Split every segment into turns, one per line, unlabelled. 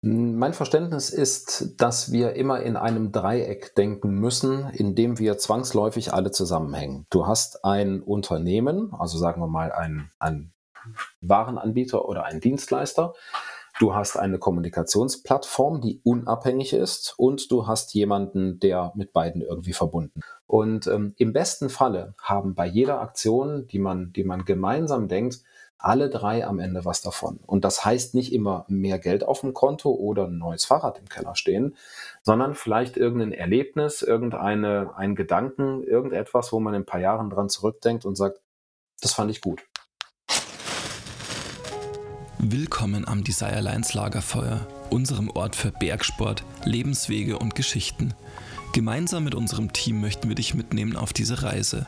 Mein Verständnis ist, dass wir immer in einem Dreieck denken müssen, in dem wir zwangsläufig alle zusammenhängen. Du hast ein Unternehmen, also sagen wir mal ein, ein Warenanbieter oder ein Dienstleister. Du hast eine Kommunikationsplattform, die unabhängig ist und du hast jemanden, der mit beiden irgendwie verbunden. Und ähm, im besten Falle haben bei jeder Aktion, die man, die man gemeinsam denkt, alle drei am Ende was davon. Und das heißt nicht immer mehr Geld auf dem Konto oder ein neues Fahrrad im Keller stehen, sondern vielleicht irgendein Erlebnis, irgendeine, ein Gedanken, irgendetwas, wo man in ein paar Jahren dran zurückdenkt und sagt, das fand ich gut.
Willkommen am Desire Lines Lagerfeuer, unserem Ort für Bergsport, Lebenswege und Geschichten. Gemeinsam mit unserem Team möchten wir dich mitnehmen auf diese Reise.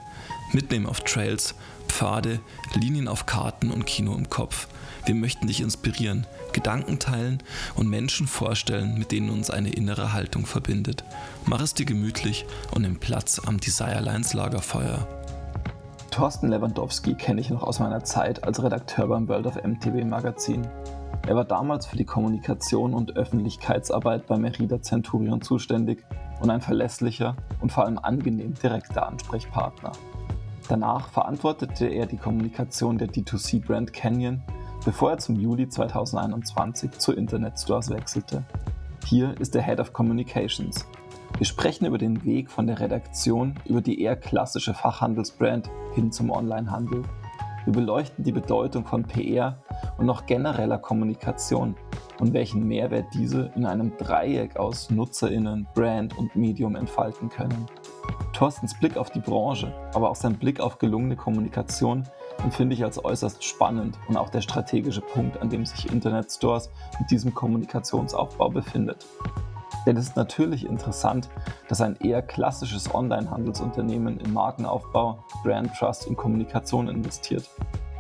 Mitnehmen auf Trails, Pfade, Linien auf Karten und Kino im Kopf. Wir möchten dich inspirieren, Gedanken teilen und Menschen vorstellen, mit denen uns eine innere Haltung verbindet. Mach es dir gemütlich und nimm Platz am Desire Lines Lagerfeuer.
Thorsten Lewandowski kenne ich noch aus meiner Zeit als Redakteur beim World of MTV Magazin. Er war damals für die Kommunikation und Öffentlichkeitsarbeit bei Merida Centurion zuständig und ein verlässlicher und vor allem angenehm direkter Ansprechpartner. Danach verantwortete er die Kommunikation der D2C-Brand Canyon, bevor er zum Juli 2021 zu Internet Stores wechselte. Hier ist der Head of Communications. Wir sprechen über den Weg von der Redaktion über die eher klassische Fachhandelsbrand hin zum Onlinehandel. Wir beleuchten die Bedeutung von PR und noch genereller Kommunikation und welchen Mehrwert diese in einem Dreieck aus Nutzerinnen, Brand und Medium entfalten können. Thorstens Blick auf die Branche, aber auch sein Blick auf gelungene Kommunikation empfinde ich als äußerst spannend und auch der strategische Punkt, an dem sich Internetstores mit diesem Kommunikationsaufbau befindet. Denn es ist natürlich interessant, dass ein eher klassisches Online-Handelsunternehmen in Markenaufbau, Brand Trust und Kommunikation investiert.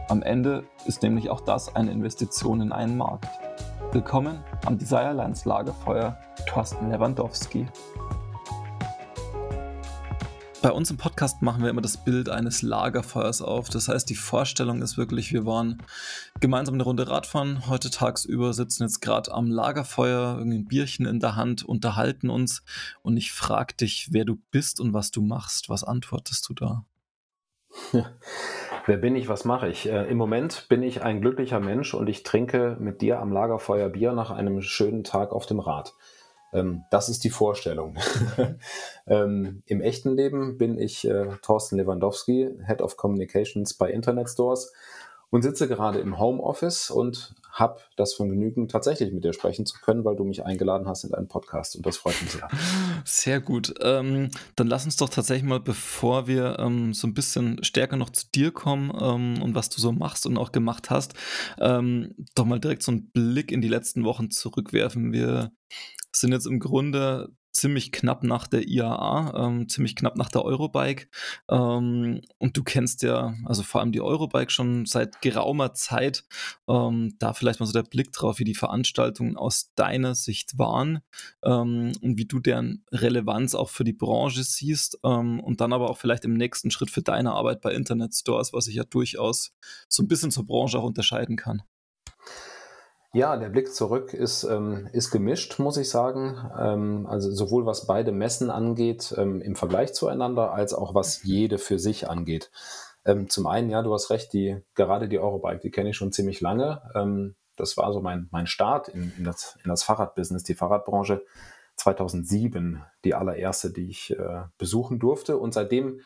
Am Ende ist nämlich auch das eine Investition in einen Markt. Willkommen am Desirelines Lagerfeuer, Thorsten Lewandowski.
Bei uns im Podcast machen wir immer das Bild eines Lagerfeuers auf. Das heißt, die Vorstellung ist wirklich, wir waren gemeinsam eine Runde Radfahren, heute tagsüber sitzen jetzt gerade am Lagerfeuer, irgendwie ein Bierchen in der Hand, unterhalten uns und ich frage dich, wer du bist und was du machst. Was antwortest du da?
Wer bin ich, was mache ich? Äh, Im Moment bin ich ein glücklicher Mensch und ich trinke mit dir am Lagerfeuer Bier nach einem schönen Tag auf dem Rad. Ähm, das ist die Vorstellung. ähm, Im echten Leben bin ich äh, Thorsten Lewandowski, Head of Communications bei Internet Stores und sitze gerade im Homeoffice und habe das Vergnügen, tatsächlich mit dir sprechen zu können, weil du mich eingeladen hast in deinen Podcast und das freut mich sehr.
Sehr gut. Ähm, dann lass uns doch tatsächlich mal, bevor wir ähm, so ein bisschen stärker noch zu dir kommen ähm, und was du so machst und auch gemacht hast, ähm, doch mal direkt so einen Blick in die letzten Wochen zurückwerfen. Wir sind jetzt im Grunde ziemlich knapp nach der IAA, ähm, ziemlich knapp nach der Eurobike. Ähm, und du kennst ja, also vor allem die Eurobike schon seit geraumer Zeit. Ähm, da vielleicht mal so der Blick drauf, wie die Veranstaltungen aus deiner Sicht waren ähm, und wie du deren Relevanz auch für die Branche siehst ähm, und dann aber auch vielleicht im nächsten Schritt für deine Arbeit bei Internet Stores, was sich ja durchaus so ein bisschen zur Branche auch unterscheiden kann.
Ja, der Blick zurück ist, ähm, ist gemischt, muss ich sagen. Ähm, also sowohl was beide Messen angeht ähm, im Vergleich zueinander, als auch was jede für sich angeht. Ähm, zum einen, ja, du hast recht, die, gerade die Eurobike, die kenne ich schon ziemlich lange. Ähm, das war so mein, mein Start in, in, das, in das Fahrradbusiness, die Fahrradbranche. 2007 die allererste, die ich äh, besuchen durfte. Und seitdem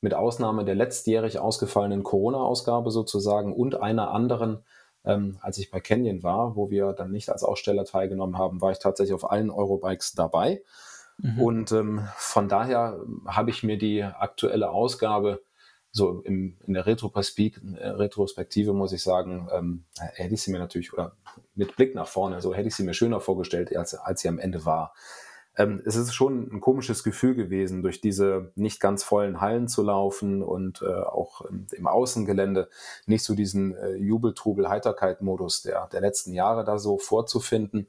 mit Ausnahme der letztjährig ausgefallenen Corona-Ausgabe sozusagen und einer anderen ähm, als ich bei Canyon war, wo wir dann nicht als Aussteller teilgenommen haben, war ich tatsächlich auf allen Eurobikes dabei. Mhm. Und ähm, von daher habe ich mir die aktuelle Ausgabe so im, in der Retrospektive, muss ich sagen, ähm, hätte ich sie mir natürlich, oder mit Blick nach vorne, so hätte ich sie mir schöner vorgestellt, als, als sie am Ende war ähm, es ist schon ein komisches Gefühl gewesen, durch diese nicht ganz vollen Hallen zu laufen und äh, auch im, im, Außengelände nicht so diesen äh, Jubeltrubel Heiterkeit-Modus der, der letzten Jahre da so vorzufinden,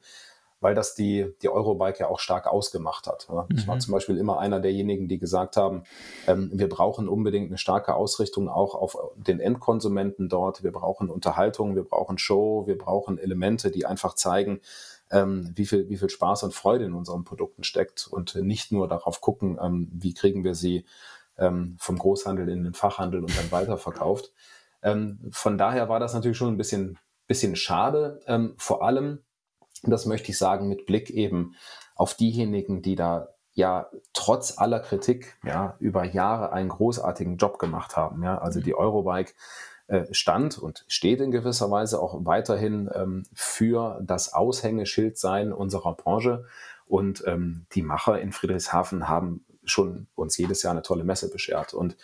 weil das die, die Eurobike ja auch stark ausgemacht hat. Ja. Ich war mhm. zum Beispiel immer einer derjenigen, die gesagt haben, ähm, wir brauchen unbedingt eine starke Ausrichtung auch auf den Endkonsumenten dort. Wir brauchen Unterhaltung, wir brauchen Show, wir brauchen Elemente, die einfach zeigen, ähm, wie, viel, wie viel Spaß und Freude in unseren Produkten steckt und nicht nur darauf gucken, ähm, wie kriegen wir sie ähm, vom Großhandel in den Fachhandel und dann weiterverkauft. Ähm, von daher war das natürlich schon ein bisschen, bisschen schade, ähm, vor allem, das möchte ich sagen, mit Blick eben auf diejenigen, die da ja trotz aller Kritik ja über Jahre einen großartigen Job gemacht haben. Ja, also die Eurobike stand und steht in gewisser Weise auch weiterhin ähm, für das Aushängeschild sein unserer Branche. Und ähm, die Macher in Friedrichshafen haben schon uns jedes Jahr eine tolle Messe beschert. Und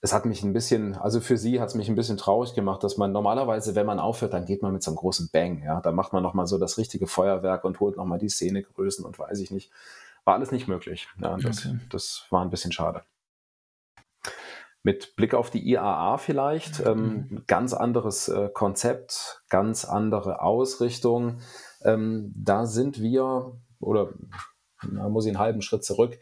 es hat mich ein bisschen, also für sie hat es mich ein bisschen traurig gemacht, dass man normalerweise, wenn man aufhört, dann geht man mit so einem großen Bang. Ja, da macht man nochmal so das richtige Feuerwerk und holt nochmal die Szenegrößen und weiß ich nicht. War alles nicht möglich. Ja, das, okay. das war ein bisschen schade. Mit Blick auf die IAA vielleicht, ähm, mhm. ganz anderes äh, Konzept, ganz andere Ausrichtung. Ähm, da sind wir, oder da muss ich einen halben Schritt zurück,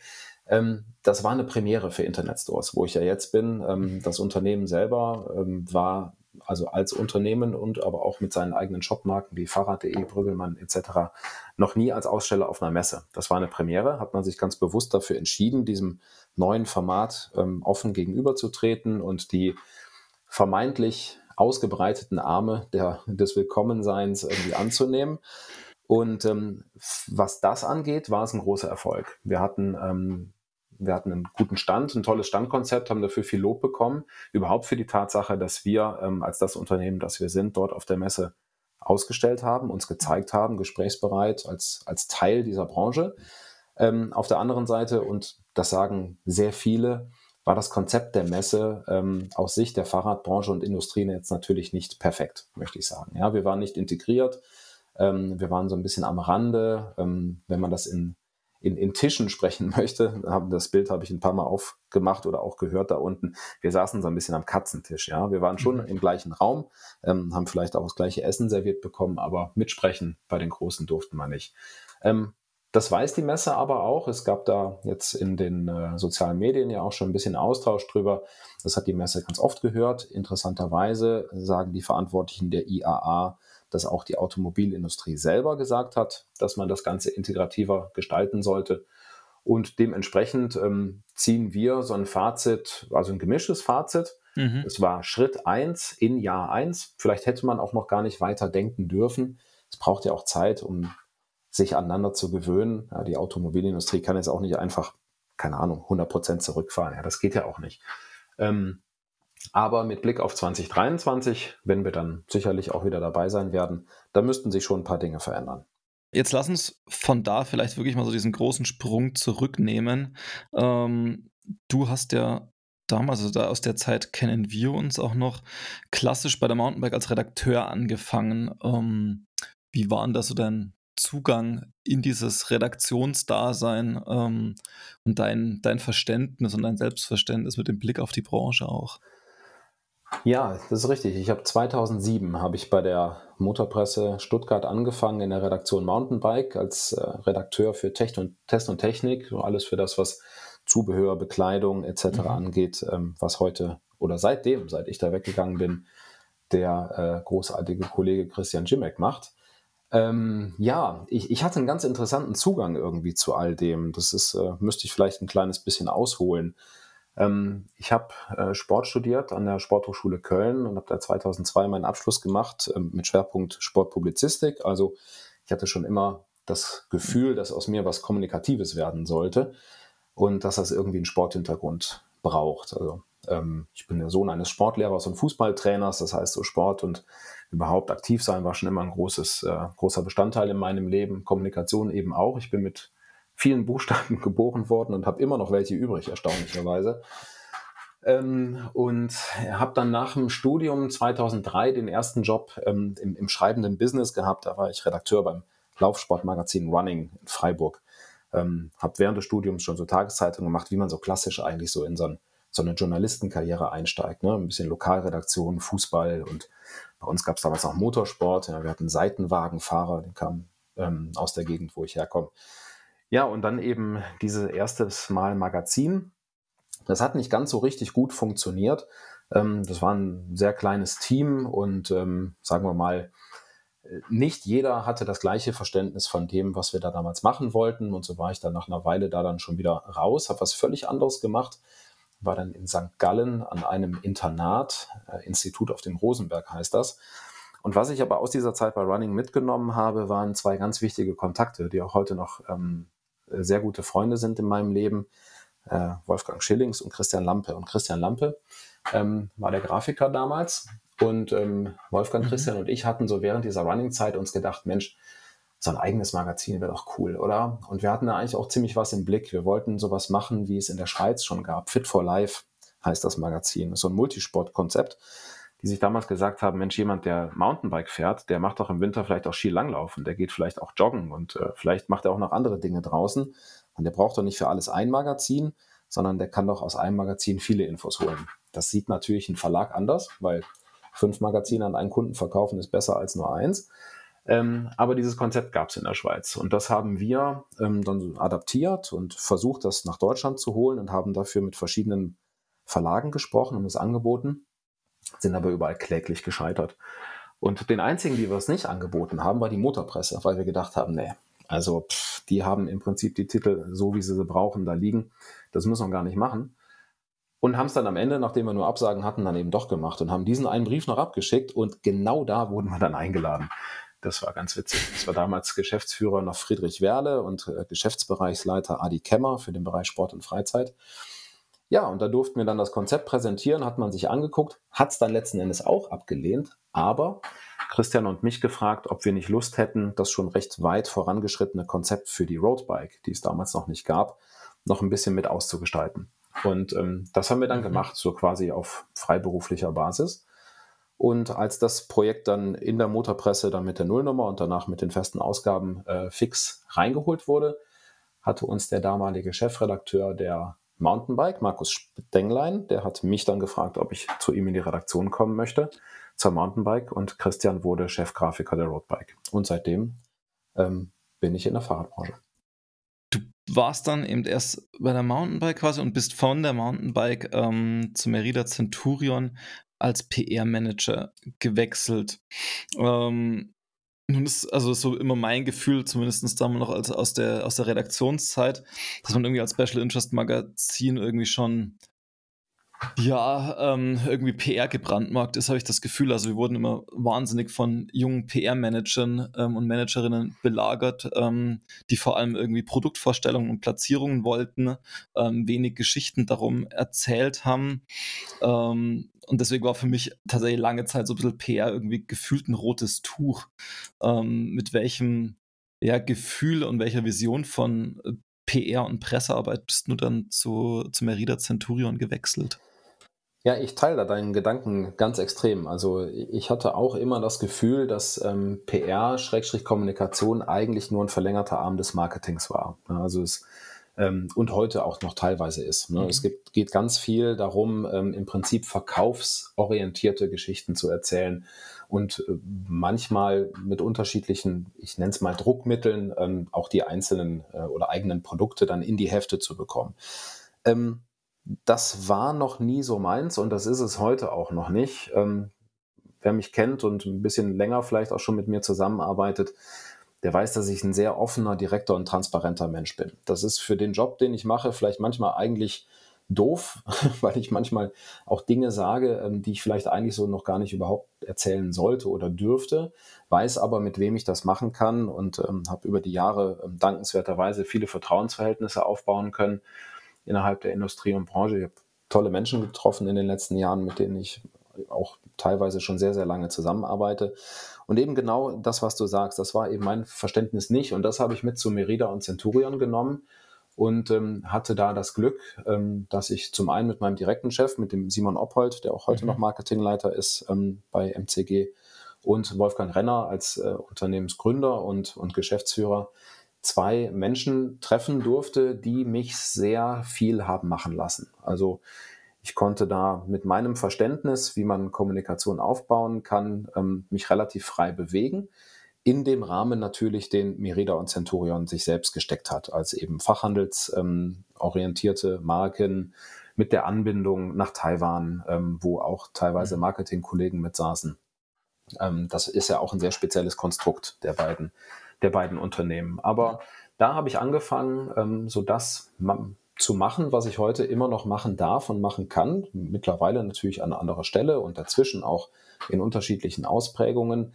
ähm, das war eine Premiere für Internetstores, wo ich ja jetzt bin. Ähm, mhm. das Unternehmen selber ähm, war also als Unternehmen und aber auch mit seinen eigenen Shopmarken wie Fahrrad.de, Brüggelmann etc. noch nie als Aussteller auf einer Messe. Das war eine Premiere, hat man sich ganz bewusst dafür entschieden, diesem neuen Format ähm, offen gegenüberzutreten und die vermeintlich ausgebreiteten Arme der, des Willkommenseins irgendwie anzunehmen. Und ähm, was das angeht, war es ein großer Erfolg. Wir hatten ähm, wir hatten einen guten Stand, ein tolles Standkonzept, haben dafür viel Lob bekommen. Überhaupt für die Tatsache, dass wir ähm, als das Unternehmen, das wir sind, dort auf der Messe ausgestellt haben, uns gezeigt haben, gesprächsbereit als, als Teil dieser Branche. Ähm, auf der anderen Seite, und das sagen sehr viele, war das Konzept der Messe ähm, aus Sicht der Fahrradbranche und Industrie jetzt natürlich nicht perfekt, möchte ich sagen. Ja, wir waren nicht integriert, ähm, wir waren so ein bisschen am Rande. Ähm, wenn man das in in, in Tischen sprechen möchte, das Bild habe ich ein paar Mal aufgemacht oder auch gehört da unten. Wir saßen so ein bisschen am Katzentisch, ja. Wir waren schon mhm. im gleichen Raum, ähm, haben vielleicht auch das gleiche Essen serviert bekommen, aber mitsprechen bei den Großen durften wir nicht. Das weiß die Messe aber auch. Es gab da jetzt in den äh, sozialen Medien ja auch schon ein bisschen Austausch drüber. Das hat die Messe ganz oft gehört. Interessanterweise sagen die Verantwortlichen der IAA, dass auch die Automobilindustrie selber gesagt hat, dass man das Ganze integrativer gestalten sollte. Und dementsprechend ähm, ziehen wir so ein Fazit, also ein gemischtes Fazit. Mhm. Es war Schritt 1 in Jahr 1. Vielleicht hätte man auch noch gar nicht weiter denken dürfen. Es braucht ja auch Zeit, um sich aneinander zu gewöhnen. Ja, die Automobilindustrie kann jetzt auch nicht einfach, keine Ahnung, 100 Prozent zurückfahren. Ja, das geht ja auch nicht. Ähm, aber mit Blick auf 2023, wenn wir dann sicherlich auch wieder dabei sein werden, da müssten sich schon ein paar Dinge verändern.
Jetzt lass uns von da vielleicht wirklich mal so diesen großen Sprung zurücknehmen. Ähm, du hast ja damals, also da aus der Zeit kennen wir uns auch noch, klassisch bei der Mountainbike als Redakteur angefangen. Ähm, wie war denn da so dein Zugang in dieses Redaktionsdasein ähm, und dein, dein Verständnis und dein Selbstverständnis mit dem Blick auf die Branche auch?
Ja, das ist richtig. Ich habe 2007 habe ich bei der Motorpresse Stuttgart angefangen in der Redaktion Mountainbike als äh, Redakteur für Tech und, Test und Technik, so alles für das, was Zubehör, Bekleidung etc. Mhm. angeht, ähm, was heute oder seitdem, seit ich da weggegangen bin, der äh, großartige Kollege Christian Jimek macht. Ähm, ja, ich, ich, hatte einen ganz interessanten Zugang irgendwie zu all dem. Das ist, äh, müsste ich vielleicht ein kleines bisschen ausholen. Ähm, ich habe äh, Sport studiert an der Sporthochschule Köln und habe da 2002 meinen Abschluss gemacht äh, mit Schwerpunkt Sportpublizistik. Also ich hatte schon immer das Gefühl, dass aus mir was Kommunikatives werden sollte und dass das irgendwie einen Sporthintergrund braucht. Also ähm, ich bin der Sohn eines Sportlehrers und Fußballtrainers, das heißt so Sport und überhaupt aktiv sein war schon immer ein großes, äh, großer Bestandteil in meinem Leben. Kommunikation eben auch. Ich bin mit vielen Buchstaben geboren worden und habe immer noch welche übrig, erstaunlicherweise. Ähm, und habe dann nach dem Studium 2003 den ersten Job ähm, im, im, schreibenden Business gehabt. Da war ich Redakteur beim Laufsportmagazin Running in Freiburg. Ähm, habe während des Studiums schon so Tageszeitungen gemacht, wie man so klassisch eigentlich so in so, ein, so eine Journalistenkarriere einsteigt. Ne? Ein bisschen Lokalredaktion, Fußball und bei uns gab es damals auch Motorsport. Ja, wir hatten Seitenwagenfahrer, die kamen ähm, aus der Gegend, wo ich herkomme. Ja, und dann eben dieses erste Mal Magazin. Das hat nicht ganz so richtig gut funktioniert. Ähm, das war ein sehr kleines Team und ähm, sagen wir mal, nicht jeder hatte das gleiche Verständnis von dem, was wir da damals machen wollten. Und so war ich dann nach einer Weile da dann schon wieder raus, habe was völlig anderes gemacht, war dann in St. Gallen an einem Internat, äh, Institut auf dem Rosenberg heißt das. Und was ich aber aus dieser Zeit bei Running mitgenommen habe, waren zwei ganz wichtige Kontakte, die auch heute noch ähm, sehr gute Freunde sind in meinem Leben. Äh, Wolfgang Schillings und Christian Lampe. Und Christian Lampe ähm, war der Grafiker damals und ähm, Wolfgang, mhm. Christian und ich hatten so während dieser Running-Zeit uns gedacht, Mensch, so ein eigenes Magazin wäre doch cool, oder? Und wir hatten da eigentlich auch ziemlich was im Blick. Wir wollten sowas machen, wie es in der Schweiz schon gab. Fit for Life heißt das Magazin. Das ist so ein Multisport-Konzept, die sich damals gesagt haben, Mensch, jemand, der Mountainbike fährt, der macht doch im Winter vielleicht auch Skilanglauf der geht vielleicht auch joggen und äh, vielleicht macht er auch noch andere Dinge draußen. Und der braucht doch nicht für alles ein Magazin, sondern der kann doch aus einem Magazin viele Infos holen. Das sieht natürlich ein Verlag anders, weil fünf Magazine an einen Kunden verkaufen ist besser als nur eins. Ähm, aber dieses Konzept gab es in der Schweiz und das haben wir ähm, dann adaptiert und versucht, das nach Deutschland zu holen und haben dafür mit verschiedenen Verlagen gesprochen und es angeboten, sind aber überall kläglich gescheitert. Und den einzigen, die wir es nicht angeboten haben, war die Motorpresse, weil wir gedacht haben, nee, also pff, die haben im Prinzip die Titel so, wie sie sie brauchen, da liegen. Das müssen wir gar nicht machen. Und haben es dann am Ende, nachdem wir nur Absagen hatten, dann eben doch gemacht und haben diesen einen Brief noch abgeschickt und genau da wurden wir dann eingeladen. Das war ganz witzig. Das war damals Geschäftsführer noch Friedrich Werle und äh, Geschäftsbereichsleiter Adi Kemmer für den Bereich Sport und Freizeit. Ja, und da durften wir dann das Konzept präsentieren, hat man sich angeguckt, hat es dann letzten Endes auch abgelehnt, aber Christian und mich gefragt, ob wir nicht Lust hätten, das schon recht weit vorangeschrittene Konzept für die Roadbike, die es damals noch nicht gab, noch ein bisschen mit auszugestalten. Und ähm, das haben wir dann mhm. gemacht, so quasi auf freiberuflicher Basis. Und als das Projekt dann in der Motorpresse dann mit der Nullnummer und danach mit den festen Ausgaben äh, fix reingeholt wurde, hatte uns der damalige Chefredakteur der Mountainbike, Markus Stenglein, der hat mich dann gefragt, ob ich zu ihm in die Redaktion kommen möchte, zur Mountainbike und Christian wurde Chefgrafiker der Roadbike. Und seitdem ähm, bin ich in der Fahrradbranche
warst dann eben erst bei der Mountainbike quasi und bist von der Mountainbike ähm, zu Merida Centurion als PR-Manager gewechselt. Ähm, nun ist also so immer mein Gefühl, zumindest damals noch als, aus, der, aus der Redaktionszeit, dass man irgendwie als Special Interest Magazin irgendwie schon ja, ähm, irgendwie PR gebrandmarkt ist, habe ich das Gefühl. Also wir wurden immer wahnsinnig von jungen PR-Managern ähm, und Managerinnen belagert, ähm, die vor allem irgendwie Produktvorstellungen und Platzierungen wollten, ähm, wenig Geschichten darum erzählt haben. Ähm, und deswegen war für mich tatsächlich lange Zeit so ein bisschen PR irgendwie gefühlt ein rotes Tuch. Ähm, mit welchem ja, Gefühl und welcher Vision von äh, PR und Pressearbeit bist du dann zu, zu Merida Centurion gewechselt?
Ja, ich teile da deinen Gedanken ganz extrem. Also ich hatte auch immer das Gefühl, dass ähm, PR-Kommunikation eigentlich nur ein verlängerter Arm des Marketings war. Also es ähm, und heute auch noch teilweise ist. Ne? Mhm. Es gibt, geht ganz viel darum, ähm, im Prinzip verkaufsorientierte Geschichten zu erzählen und äh, manchmal mit unterschiedlichen, ich nenne es mal Druckmitteln, ähm, auch die einzelnen äh, oder eigenen Produkte dann in die Hefte zu bekommen. Das war noch nie so meins und das ist es heute auch noch nicht. Ähm, wer mich kennt und ein bisschen länger vielleicht auch schon mit mir zusammenarbeitet, der weiß, dass ich ein sehr offener, direkter und transparenter Mensch bin. Das ist für den Job, den ich mache, vielleicht manchmal eigentlich doof, weil ich manchmal auch Dinge sage, ähm, die ich vielleicht eigentlich so noch gar nicht überhaupt erzählen sollte oder dürfte, weiß aber, mit wem ich das machen kann und ähm, habe über die Jahre ähm, dankenswerterweise viele Vertrauensverhältnisse aufbauen können innerhalb der Industrie und Branche. Ich habe tolle Menschen getroffen in den letzten Jahren, mit denen ich auch teilweise schon sehr, sehr lange zusammenarbeite. Und eben genau das, was du sagst, das war eben mein Verständnis nicht. Und das habe ich mit zu Merida und Centurion genommen und ähm, hatte da das Glück, ähm, dass ich zum einen mit meinem direkten Chef, mit dem Simon Oppold, der auch heute mhm. noch Marketingleiter ist ähm, bei MCG, und Wolfgang Renner als äh, Unternehmensgründer und, und Geschäftsführer zwei Menschen treffen durfte, die mich sehr viel haben machen lassen. Also ich konnte da mit meinem Verständnis, wie man Kommunikation aufbauen kann, ähm, mich relativ frei bewegen. In dem Rahmen natürlich, den Merida und Centurion sich selbst gesteckt hat, als eben fachhandelsorientierte ähm, Marken mit der Anbindung nach Taiwan, ähm, wo auch teilweise mhm. Marketingkollegen mit saßen. Das ist ja auch ein sehr spezielles Konstrukt der beiden, der beiden Unternehmen. Aber da habe ich angefangen, ähm, so das zu machen, was ich heute immer noch machen darf und machen kann. Mittlerweile natürlich an anderer Stelle und dazwischen auch in unterschiedlichen Ausprägungen.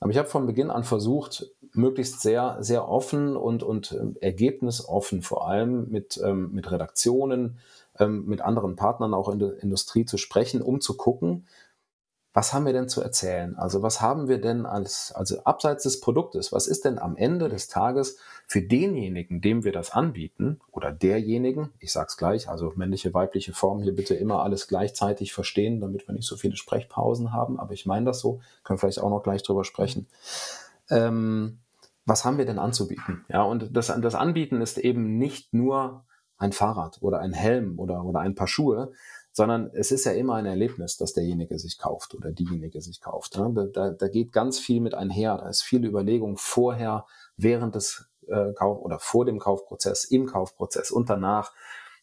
Aber ich habe von Beginn an versucht, möglichst sehr, sehr offen und, und ähm, ergebnisoffen vor allem mit, ähm, mit Redaktionen, ähm, mit anderen Partnern auch in der Industrie zu sprechen, um zu gucken, was haben wir denn zu erzählen? Also was haben wir denn als, also abseits des Produktes, was ist denn am Ende des Tages für denjenigen, dem wir das anbieten oder derjenigen, ich sag's gleich, also männliche, weibliche Form, hier bitte immer alles gleichzeitig verstehen, damit wir nicht so viele Sprechpausen haben, aber ich meine das so, können vielleicht auch noch gleich drüber sprechen. Ähm, was haben wir denn anzubieten? Ja, und das, das Anbieten ist eben nicht nur ein Fahrrad oder ein Helm oder, oder ein paar Schuhe, sondern es ist ja immer ein Erlebnis, dass derjenige sich kauft oder diejenige sich kauft. Ne? Da, da geht ganz viel mit einher. Da ist viel Überlegung vorher, während des äh, Kauf oder vor dem Kaufprozess, im Kaufprozess und danach.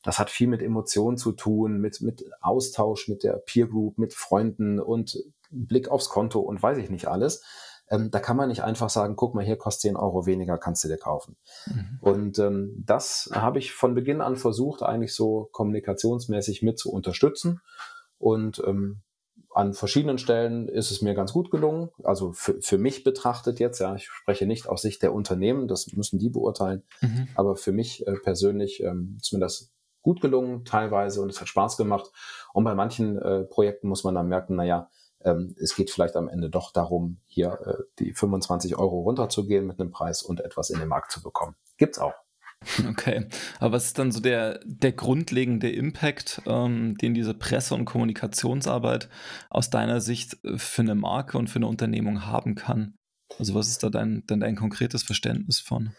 Das hat viel mit Emotionen zu tun, mit, mit Austausch mit der Peer Group, mit Freunden und Blick aufs Konto und weiß ich nicht alles. Ähm, da kann man nicht einfach sagen, guck mal, hier kostet 10 Euro weniger, kannst du dir kaufen. Mhm. Und ähm, das habe ich von Beginn an versucht, eigentlich so kommunikationsmäßig mit zu unterstützen. Und ähm, an verschiedenen Stellen ist es mir ganz gut gelungen. Also für, für mich betrachtet jetzt, ja, ich spreche nicht aus Sicht der Unternehmen, das müssen die beurteilen, mhm. aber für mich äh, persönlich ähm, ist mir das gut gelungen teilweise und es hat Spaß gemacht. Und bei manchen äh, Projekten muss man dann merken, naja, ähm, es geht vielleicht am Ende doch darum, hier äh, die 25 Euro runterzugehen mit einem Preis und etwas in den Markt zu bekommen. Gibt's auch.
Okay, aber was ist dann so der, der grundlegende Impact, ähm, den diese Presse- und Kommunikationsarbeit aus deiner Sicht äh, für eine Marke und für eine Unternehmung haben kann? Also was ist da dein, dein, dein konkretes Verständnis von?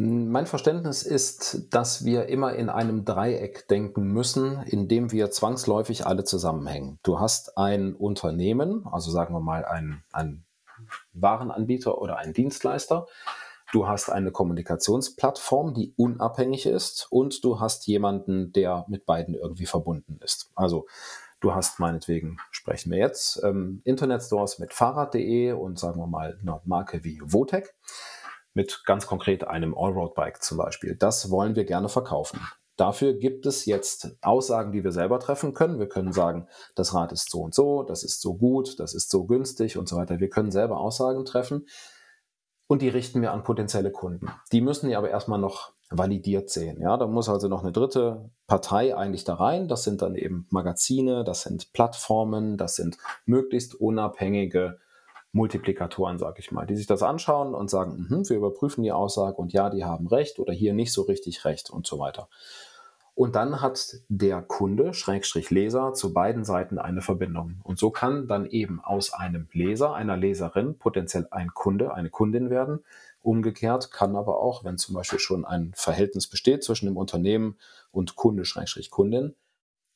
Mein Verständnis ist, dass wir immer in einem Dreieck denken müssen, in dem wir zwangsläufig alle zusammenhängen. Du hast ein Unternehmen, also sagen wir mal ein, ein Warenanbieter oder ein Dienstleister. Du hast eine Kommunikationsplattform, die unabhängig ist und du hast jemanden, der mit beiden irgendwie verbunden ist. Also du hast meinetwegen, sprechen wir jetzt, ähm, Internetstores mit Fahrrad.de und sagen wir mal eine Marke wie Votec mit ganz konkret einem Allroad-Bike zum Beispiel. Das wollen wir gerne verkaufen. Dafür gibt es jetzt Aussagen, die wir selber treffen können. Wir können sagen, das Rad ist so und so, das ist so gut, das ist so günstig und so weiter. Wir können selber Aussagen treffen und die richten wir an potenzielle Kunden. Die müssen ja aber erstmal noch validiert sehen. Ja, da muss also noch eine dritte Partei eigentlich da rein. Das sind dann eben Magazine, das sind Plattformen, das sind möglichst unabhängige Multiplikatoren, sage ich mal, die sich das anschauen und sagen, mh, wir überprüfen die Aussage und ja, die haben recht oder hier nicht so richtig recht und so weiter. Und dann hat der Kunde, Schrägstrich Leser, zu beiden Seiten eine Verbindung. Und so kann dann eben aus einem Leser, einer Leserin potenziell ein Kunde, eine Kundin werden. Umgekehrt kann aber auch, wenn zum Beispiel schon ein Verhältnis besteht zwischen dem Unternehmen und Kunde, Schrägstrich Kundin,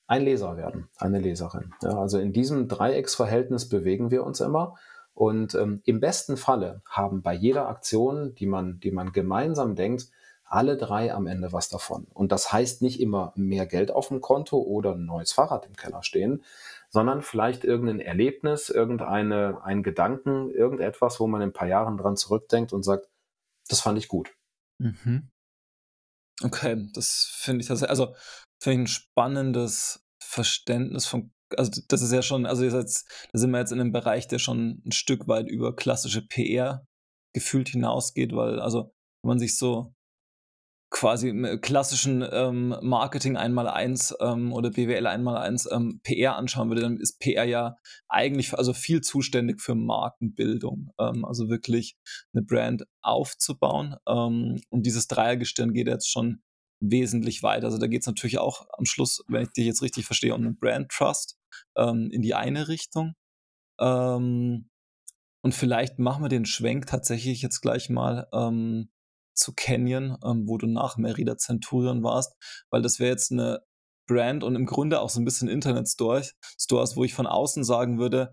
ein Leser werden, eine Leserin. Ja, also in diesem Dreiecksverhältnis bewegen wir uns immer. Und ähm, im besten Falle haben bei jeder Aktion, die man, die man gemeinsam denkt, alle drei am Ende was davon. Und das heißt nicht immer mehr Geld auf dem Konto oder ein neues Fahrrad im Keller stehen, sondern vielleicht irgendein Erlebnis, irgendeine, ein Gedanken, irgendetwas, wo man in ein paar Jahren dran zurückdenkt und sagt, das fand ich gut. Mhm.
Okay, das finde ich das, also finde ich ein spannendes Verständnis von also das ist ja schon, also jetzt, da sind wir jetzt in einem Bereich, der schon ein Stück weit über klassische PR gefühlt hinausgeht, weil, also, wenn man sich so quasi im klassischen ähm, Marketing einmal eins ähm, oder BWL einmal eins ähm, PR anschauen würde, dann ist PR ja eigentlich also viel zuständig für Markenbildung, ähm, also wirklich eine Brand aufzubauen. Ähm, und dieses Dreiergestirn geht jetzt schon wesentlich weiter. Also da geht es natürlich auch am Schluss, wenn ich dich jetzt richtig verstehe, um einen Brand Trust ähm, in die eine Richtung. Ähm, und vielleicht machen wir den Schwenk tatsächlich jetzt gleich mal ähm, zu Canyon, ähm, wo du nach Merida Centurion warst, weil das wäre jetzt eine Brand und im Grunde auch so ein bisschen Internet-Stores, Stores, wo ich von außen sagen würde,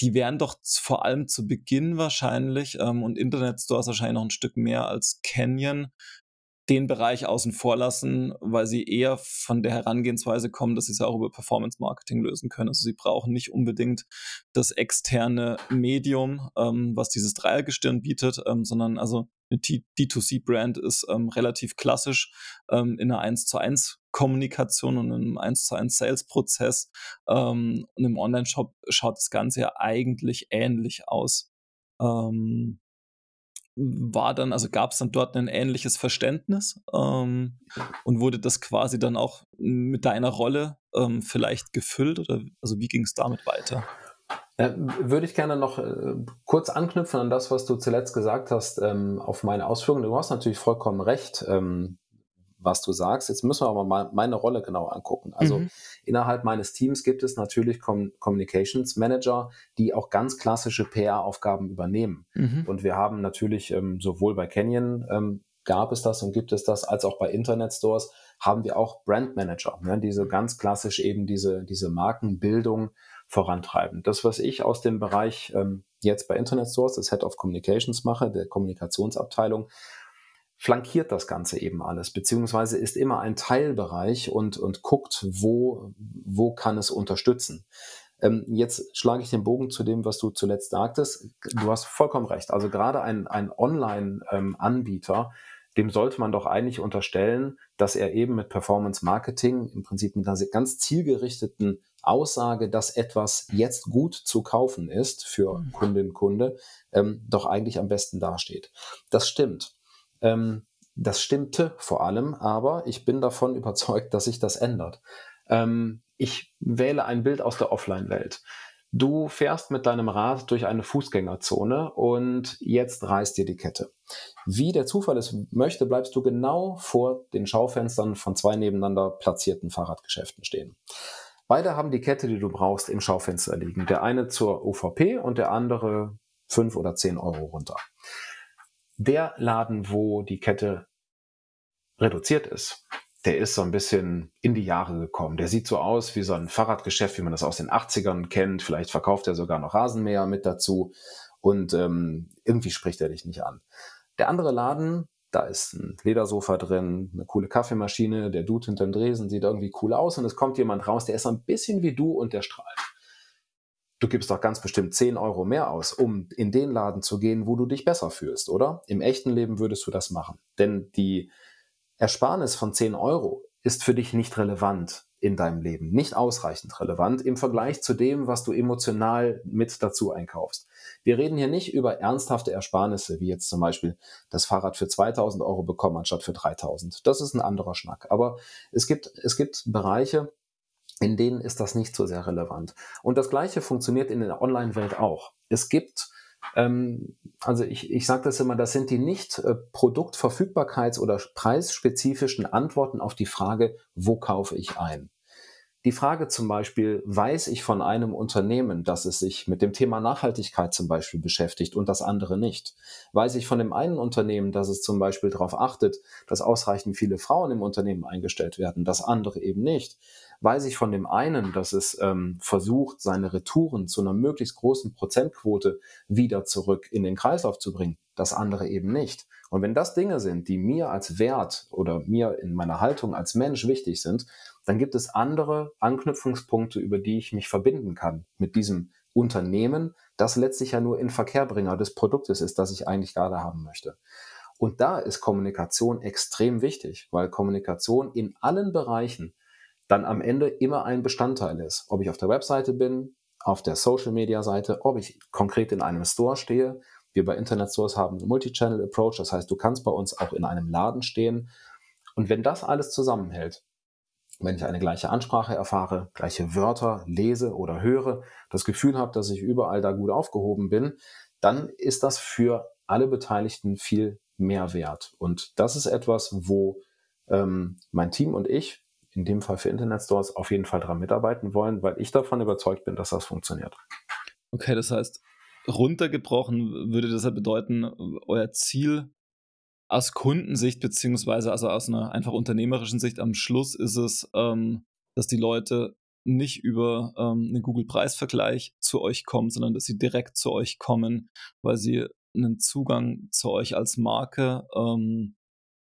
die wären doch vor allem zu Beginn wahrscheinlich ähm, und Internet-Stores wahrscheinlich noch ein Stück mehr als Canyon den Bereich außen vor lassen, weil sie eher von der Herangehensweise kommen, dass sie es auch über Performance Marketing lösen können. Also sie brauchen nicht unbedingt das externe Medium, ähm, was dieses Dreiergestirn bietet, ähm, sondern also eine D2C-Brand ist ähm, relativ klassisch ähm, in einer 1 zu 1 Kommunikation und einem 1 zu 1 Sales-Prozess. Ähm, und im Online-Shop schaut das Ganze ja eigentlich ähnlich aus. Ähm, war dann, also gab es dann dort ein ähnliches Verständnis ähm, und wurde das quasi dann auch mit deiner Rolle ähm, vielleicht gefüllt oder also wie ging es damit weiter?
Äh, würde ich gerne noch äh, kurz anknüpfen an das, was du zuletzt gesagt hast, ähm, auf meine Ausführungen. Du hast natürlich vollkommen recht. Ähm, was du sagst. Jetzt müssen wir aber mal meine Rolle genau angucken. Also mhm. innerhalb meines Teams gibt es natürlich Com Communications Manager, die auch ganz klassische PR-Aufgaben übernehmen. Mhm. Und wir haben natürlich ähm, sowohl bei Canyon ähm, gab es das und gibt es das, als auch bei Internet Stores haben wir auch Brand Manager, ne, diese ganz klassisch eben diese, diese Markenbildung vorantreiben. Das, was ich aus dem Bereich ähm, jetzt bei Internet Stores, das Head of Communications mache, der Kommunikationsabteilung, flankiert das Ganze eben alles, beziehungsweise ist immer ein Teilbereich und, und guckt, wo, wo kann es unterstützen. Ähm, jetzt schlage ich den Bogen zu dem, was du zuletzt sagtest. Du hast vollkommen recht. Also gerade ein, ein Online-Anbieter, dem sollte man doch eigentlich unterstellen, dass er eben mit Performance Marketing im Prinzip mit einer ganz zielgerichteten Aussage, dass etwas jetzt gut zu kaufen ist für mhm. Kundin und Kunde, ähm, doch eigentlich am besten dasteht. Das stimmt. Ähm, das stimmte vor allem, aber ich bin davon überzeugt, dass sich das ändert. Ähm, ich wähle ein Bild aus der Offline-Welt. Du fährst mit deinem Rad durch eine Fußgängerzone und jetzt reißt dir die Kette. Wie der Zufall es möchte, bleibst du genau vor den Schaufenstern von zwei nebeneinander platzierten Fahrradgeschäften stehen. Beide haben die Kette, die du brauchst, im Schaufenster liegen. Der eine zur UVP und der andere fünf oder zehn Euro runter der Laden, wo die Kette reduziert ist, der ist so ein bisschen in die Jahre gekommen. Der sieht so aus wie so ein Fahrradgeschäft, wie man das aus den 80ern kennt. Vielleicht verkauft er sogar noch Rasenmäher mit dazu und ähm, irgendwie spricht er dich nicht an. Der andere Laden, da ist ein Ledersofa drin, eine coole Kaffeemaschine, der Dude hinter dem Dresen sieht irgendwie cool aus und es kommt jemand raus, der ist so ein bisschen wie du und der strahlt du gibst doch ganz bestimmt 10 Euro mehr aus, um in den Laden zu gehen, wo du dich besser fühlst, oder? Im echten Leben würdest du das machen. Denn die Ersparnis von 10 Euro ist für dich nicht relevant in deinem Leben, nicht ausreichend relevant im Vergleich zu dem, was du emotional mit dazu einkaufst. Wir reden hier nicht über ernsthafte Ersparnisse, wie jetzt zum Beispiel das Fahrrad für 2000 Euro bekommen anstatt für 3000. Das ist ein anderer Schnack. Aber es gibt, es gibt Bereiche, in denen ist das nicht so sehr relevant. Und das Gleiche funktioniert in der Online-Welt auch. Es gibt, ähm, also ich, ich sage das immer, das sind die nicht äh, Produktverfügbarkeits- oder preisspezifischen Antworten auf die Frage, wo kaufe ich ein. Die Frage zum Beispiel, weiß ich von einem Unternehmen, dass es sich mit dem Thema Nachhaltigkeit zum Beispiel beschäftigt und das andere nicht? Weiß ich von dem einen Unternehmen, dass es zum Beispiel darauf achtet, dass ausreichend viele Frauen im Unternehmen eingestellt werden, das andere eben nicht? Weiß ich von dem einen, dass es ähm, versucht, seine Retouren zu einer möglichst großen Prozentquote wieder zurück in den Kreislauf zu bringen, das andere eben nicht? Und wenn das Dinge sind, die mir als Wert oder mir in meiner Haltung als Mensch wichtig sind, dann gibt es andere Anknüpfungspunkte, über die ich mich verbinden kann mit diesem Unternehmen, das letztlich ja nur in Verkehrbringer des Produktes ist, das ich eigentlich gerade haben möchte. Und da ist Kommunikation extrem wichtig, weil Kommunikation in allen Bereichen dann am Ende immer ein Bestandteil ist. Ob ich auf der Webseite bin, auf der Social-Media-Seite, ob ich konkret in einem Store stehe. Wir bei Internet Stores haben einen Multi-Channel-Approach, das heißt, du kannst bei uns auch in einem Laden stehen. Und wenn das alles zusammenhält, wenn ich eine gleiche Ansprache erfahre, gleiche Wörter lese oder höre, das Gefühl habe, dass ich überall da gut aufgehoben bin, dann ist das für alle Beteiligten viel mehr wert. Und das ist etwas, wo ähm, mein Team und ich, in dem Fall für Internet Stores, auf jeden Fall daran mitarbeiten wollen, weil ich davon überzeugt bin, dass das funktioniert.
Okay, das heißt, runtergebrochen würde das ja bedeuten, euer Ziel aus Kundensicht, beziehungsweise also aus einer einfach unternehmerischen Sicht am Schluss ist es, ähm, dass die Leute nicht über ähm, einen Google-Preisvergleich zu euch kommen, sondern dass sie direkt zu euch kommen, weil sie einen Zugang zu euch als Marke ähm,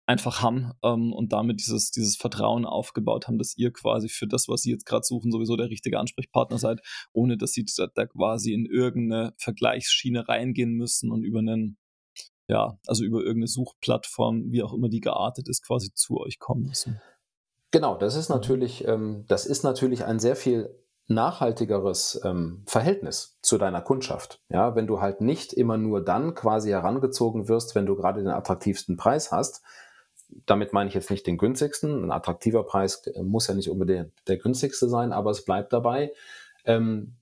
einfach haben ähm, und damit dieses, dieses Vertrauen aufgebaut haben, dass ihr quasi für das, was sie jetzt gerade suchen, sowieso der richtige Ansprechpartner seid, ohne dass sie da, da quasi in irgendeine Vergleichsschiene reingehen müssen und über einen, ja, also über irgendeine Suchplattform, wie auch immer die geartet ist, quasi zu euch kommen müssen.
Genau, das ist natürlich, ähm, das ist natürlich ein sehr viel nachhaltigeres ähm, Verhältnis zu deiner Kundschaft. Ja, wenn du halt nicht immer nur dann quasi herangezogen wirst, wenn du gerade den attraktivsten Preis hast. Damit meine ich jetzt nicht den günstigsten. Ein attraktiver Preis äh, muss ja nicht unbedingt der günstigste sein, aber es bleibt dabei. Ähm,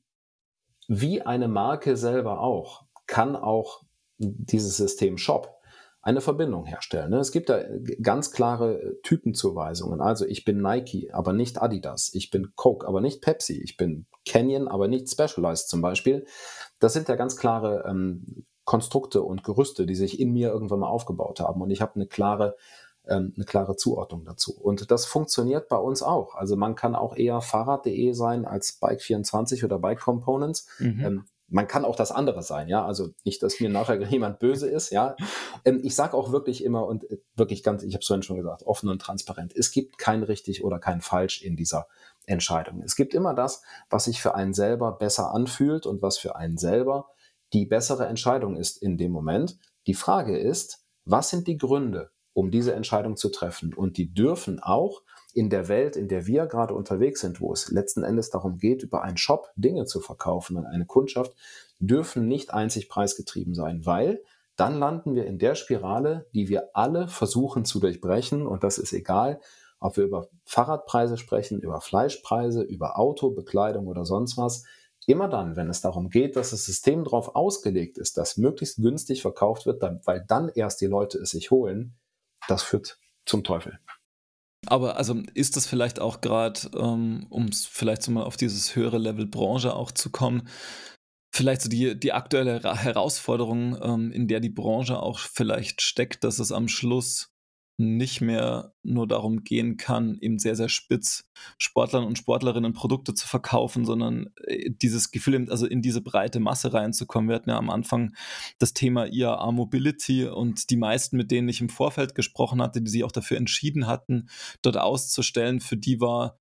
wie eine Marke selber auch, kann auch dieses System Shop eine Verbindung herstellen. Ne? Es gibt da ganz klare äh, Typenzuweisungen. Also ich bin Nike, aber nicht Adidas. Ich bin Coke, aber nicht Pepsi. Ich bin Canyon, aber nicht Specialized zum Beispiel. Das sind ja ganz klare ähm, Konstrukte und Gerüste, die sich in mir irgendwann mal aufgebaut haben. Und ich habe eine klare ähm, eine klare Zuordnung dazu. Und das funktioniert bei uns auch. Also man kann auch eher Fahrrad.de sein als Bike24 oder Bike Components. Mhm. Ähm, man kann auch das andere sein, ja. Also nicht, dass mir nachher jemand böse ist, ja. Ähm, ich sage auch wirklich immer und äh, wirklich ganz, ich habe es vorhin schon gesagt, offen und transparent. Es gibt kein richtig oder kein falsch in dieser Entscheidung. Es gibt immer das, was sich für einen selber besser anfühlt und was für einen selber die bessere Entscheidung ist in dem Moment. Die Frage ist, was sind die Gründe, um diese Entscheidung zu treffen? Und die dürfen auch in der Welt, in der wir gerade unterwegs sind, wo es letzten Endes darum geht, über einen Shop Dinge zu verkaufen an eine Kundschaft, dürfen nicht einzig preisgetrieben sein, weil dann landen wir in der Spirale, die wir alle versuchen zu durchbrechen. Und das ist egal, ob wir über Fahrradpreise sprechen, über Fleischpreise, über Auto, Bekleidung oder sonst was. Immer dann, wenn es darum geht, dass das System darauf ausgelegt ist, dass möglichst günstig verkauft wird, weil dann erst die Leute es sich holen, das führt zum Teufel.
Aber also ist das vielleicht auch gerade, ähm, um vielleicht so mal auf dieses höhere Level Branche auch zu kommen, vielleicht so die, die aktuelle Herausforderung, ähm, in der die Branche auch vielleicht steckt, dass es am Schluss nicht mehr nur darum gehen kann, eben sehr, sehr spitz Sportlern und Sportlerinnen Produkte zu verkaufen, sondern äh, dieses Gefühl, also in diese breite Masse reinzukommen. Wir hatten ja am Anfang das Thema IAA Mobility und die meisten, mit denen ich im Vorfeld gesprochen hatte, die sich auch dafür entschieden hatten, dort auszustellen, für die war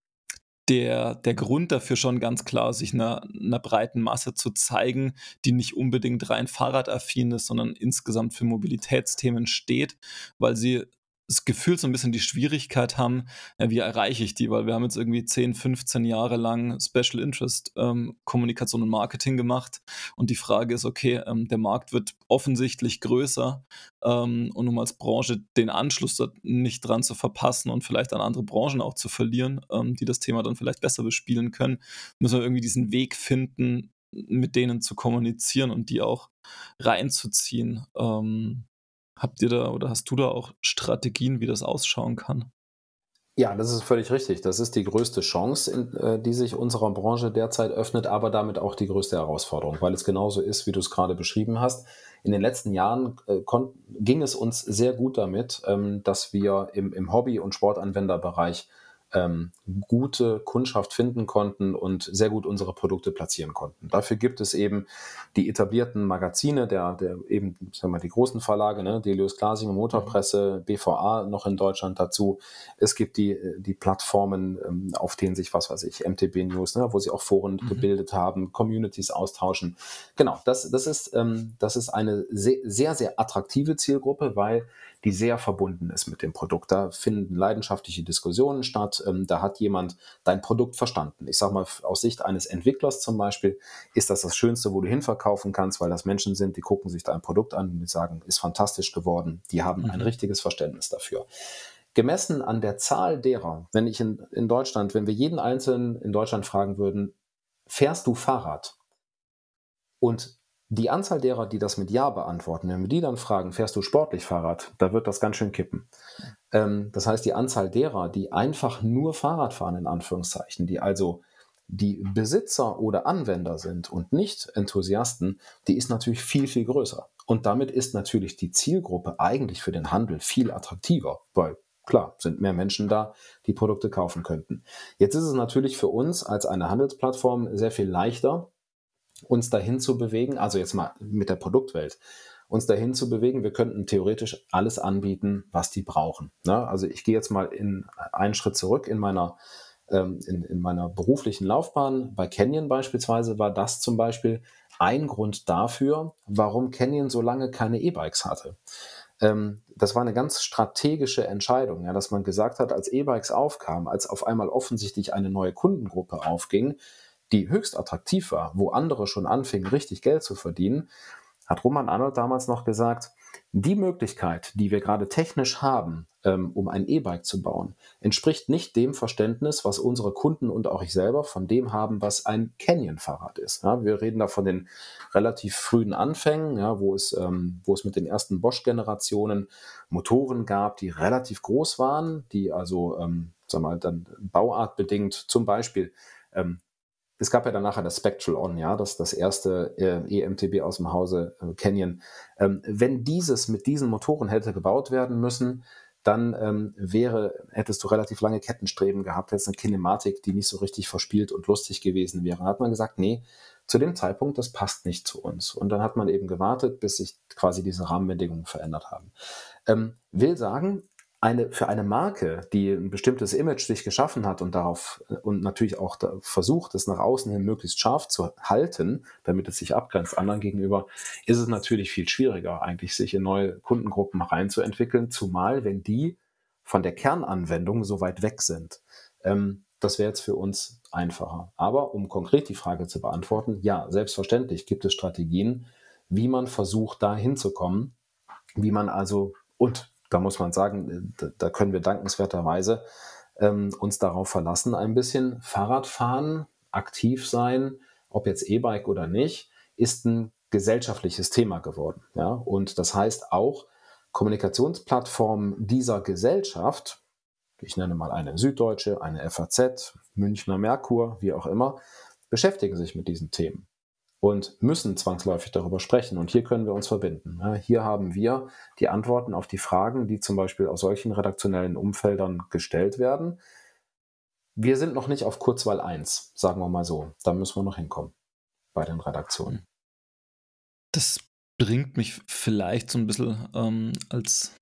der, der Grund dafür schon ganz klar, sich einer, einer breiten Masse zu zeigen, die nicht unbedingt rein fahrradaffin ist, sondern insgesamt für Mobilitätsthemen steht, weil sie das Gefühl so ein bisschen die Schwierigkeit haben, ja, wie erreiche ich die, weil wir haben jetzt irgendwie 10, 15 Jahre lang Special Interest ähm, Kommunikation und Marketing gemacht und die Frage ist, okay, ähm, der Markt wird offensichtlich größer ähm, und um als Branche den Anschluss dort nicht dran zu verpassen und vielleicht an andere Branchen auch zu verlieren, ähm, die das Thema dann vielleicht besser bespielen können, müssen wir irgendwie diesen Weg finden, mit denen zu kommunizieren und die auch reinzuziehen. Ähm, Habt ihr da oder hast du da auch Strategien, wie das ausschauen kann?
Ja, das ist völlig richtig. Das ist die größte Chance, äh, die sich unserer Branche derzeit öffnet, aber damit auch die größte Herausforderung, weil es genauso ist, wie du es gerade beschrieben hast. In den letzten Jahren äh, ging es uns sehr gut damit, ähm, dass wir im, im Hobby- und Sportanwenderbereich ähm, gute Kundschaft finden konnten und sehr gut unsere Produkte platzieren konnten. Dafür gibt es eben die etablierten Magazine, der, der eben, sagen wir mal, die großen Verlage, ne, Delius Glasing, Motorpresse, mhm. BVA noch in Deutschland dazu. Es gibt die, die Plattformen, ähm, auf denen sich, was weiß ich, MTB News, ne, wo sie auch Foren mhm. gebildet haben, Communities austauschen. Genau, das, das, ist, ähm, das ist eine sehr, sehr, sehr attraktive Zielgruppe, weil die sehr verbunden ist mit dem Produkt. Da finden leidenschaftliche Diskussionen statt. Ähm, da hat jemand dein Produkt verstanden. Ich sage mal, aus Sicht eines Entwicklers zum Beispiel ist das das Schönste, wo du hinverkaufen kannst, weil das Menschen sind, die gucken sich dein Produkt an und die sagen, ist fantastisch geworden. Die haben mhm. ein richtiges Verständnis dafür. Gemessen an der Zahl derer, wenn ich in, in Deutschland, wenn wir jeden Einzelnen in Deutschland fragen würden, fährst du Fahrrad? Und die Anzahl derer, die das mit Ja beantworten, wenn wir die dann fragen, fährst du sportlich Fahrrad, da wird das ganz schön kippen. Ähm, das heißt, die Anzahl derer, die einfach nur Fahrrad fahren, in Anführungszeichen, die also die Besitzer oder Anwender sind und nicht Enthusiasten, die ist natürlich viel, viel größer. Und damit ist natürlich die Zielgruppe eigentlich für den Handel viel attraktiver, weil klar, sind mehr Menschen da, die Produkte kaufen könnten. Jetzt ist es natürlich für uns als eine Handelsplattform sehr viel leichter, uns dahin zu bewegen, also jetzt mal mit der Produktwelt, uns dahin zu bewegen, wir könnten theoretisch alles anbieten, was die brauchen. Ne? Also ich gehe jetzt mal in einen Schritt zurück in meiner ähm, in, in meiner beruflichen Laufbahn. Bei Canyon beispielsweise war das zum Beispiel ein Grund dafür, warum Canyon so lange keine E-Bikes hatte. Ähm, das war eine ganz strategische Entscheidung, ja, dass man gesagt hat, als E-Bikes aufkamen, als auf einmal offensichtlich eine neue Kundengruppe aufging, die höchst attraktiv war, wo andere schon anfingen, richtig Geld zu verdienen, hat Roman Arnold damals noch gesagt, die Möglichkeit, die wir gerade technisch haben, ähm, um ein E-Bike zu bauen, entspricht nicht dem Verständnis, was unsere Kunden und auch ich selber von dem haben, was ein Canyon-Fahrrad ist. Ja, wir reden da von den relativ frühen Anfängen, ja, wo, es, ähm, wo es mit den ersten Bosch-Generationen Motoren gab, die relativ groß waren, die also, ähm, sag mal, dann bauartbedingt zum Beispiel ähm, es gab ja dann nachher das Spectral On, ja, das das erste äh, EMTB aus dem Hause äh, Canyon. Ähm, wenn dieses mit diesen Motoren hätte gebaut werden müssen, dann ähm, wäre, hättest du relativ lange Kettenstreben gehabt, hättest eine Kinematik, die nicht so richtig verspielt und lustig gewesen wäre. Dann hat man gesagt, nee, zu dem Zeitpunkt, das passt nicht zu uns. Und dann hat man eben gewartet, bis sich quasi diese Rahmenbedingungen verändert haben. Ähm, will sagen, eine, für eine Marke, die ein bestimmtes Image sich geschaffen hat und darauf und natürlich auch versucht, es nach außen hin möglichst scharf zu halten, damit es sich abgrenzt anderen gegenüber, ist es natürlich viel schwieriger, eigentlich sich in neue Kundengruppen reinzuentwickeln, zumal wenn die von der Kernanwendung so weit weg sind. Ähm, das wäre jetzt für uns einfacher. Aber um konkret die Frage zu beantworten, ja, selbstverständlich gibt es Strategien, wie man versucht, da hinzukommen, wie man also und da muss man sagen, äh, da können wir dankenswerterweise ähm, uns darauf verlassen, ein bisschen Fahrradfahren, aktiv sein, ob jetzt E-Bike oder nicht, ist ein gesellschaftliches Thema geworden. Ja? Und das heißt auch, Kommunikationsplattformen dieser Gesellschaft, ich nenne mal eine Süddeutsche, eine FAZ, Münchner Merkur, wie auch immer, beschäftigen sich mit diesen Themen und müssen zwangsläufig darüber sprechen. Und hier können wir uns verbinden. Hier haben wir die Antworten auf die Fragen, die zum Beispiel aus solchen redaktionellen Umfeldern gestellt werden. Wir sind noch nicht auf Kurzwahl 1, sagen wir mal so. Da müssen wir noch hinkommen bei den Redaktionen.
Das bringt mich vielleicht so ein bisschen ähm, als,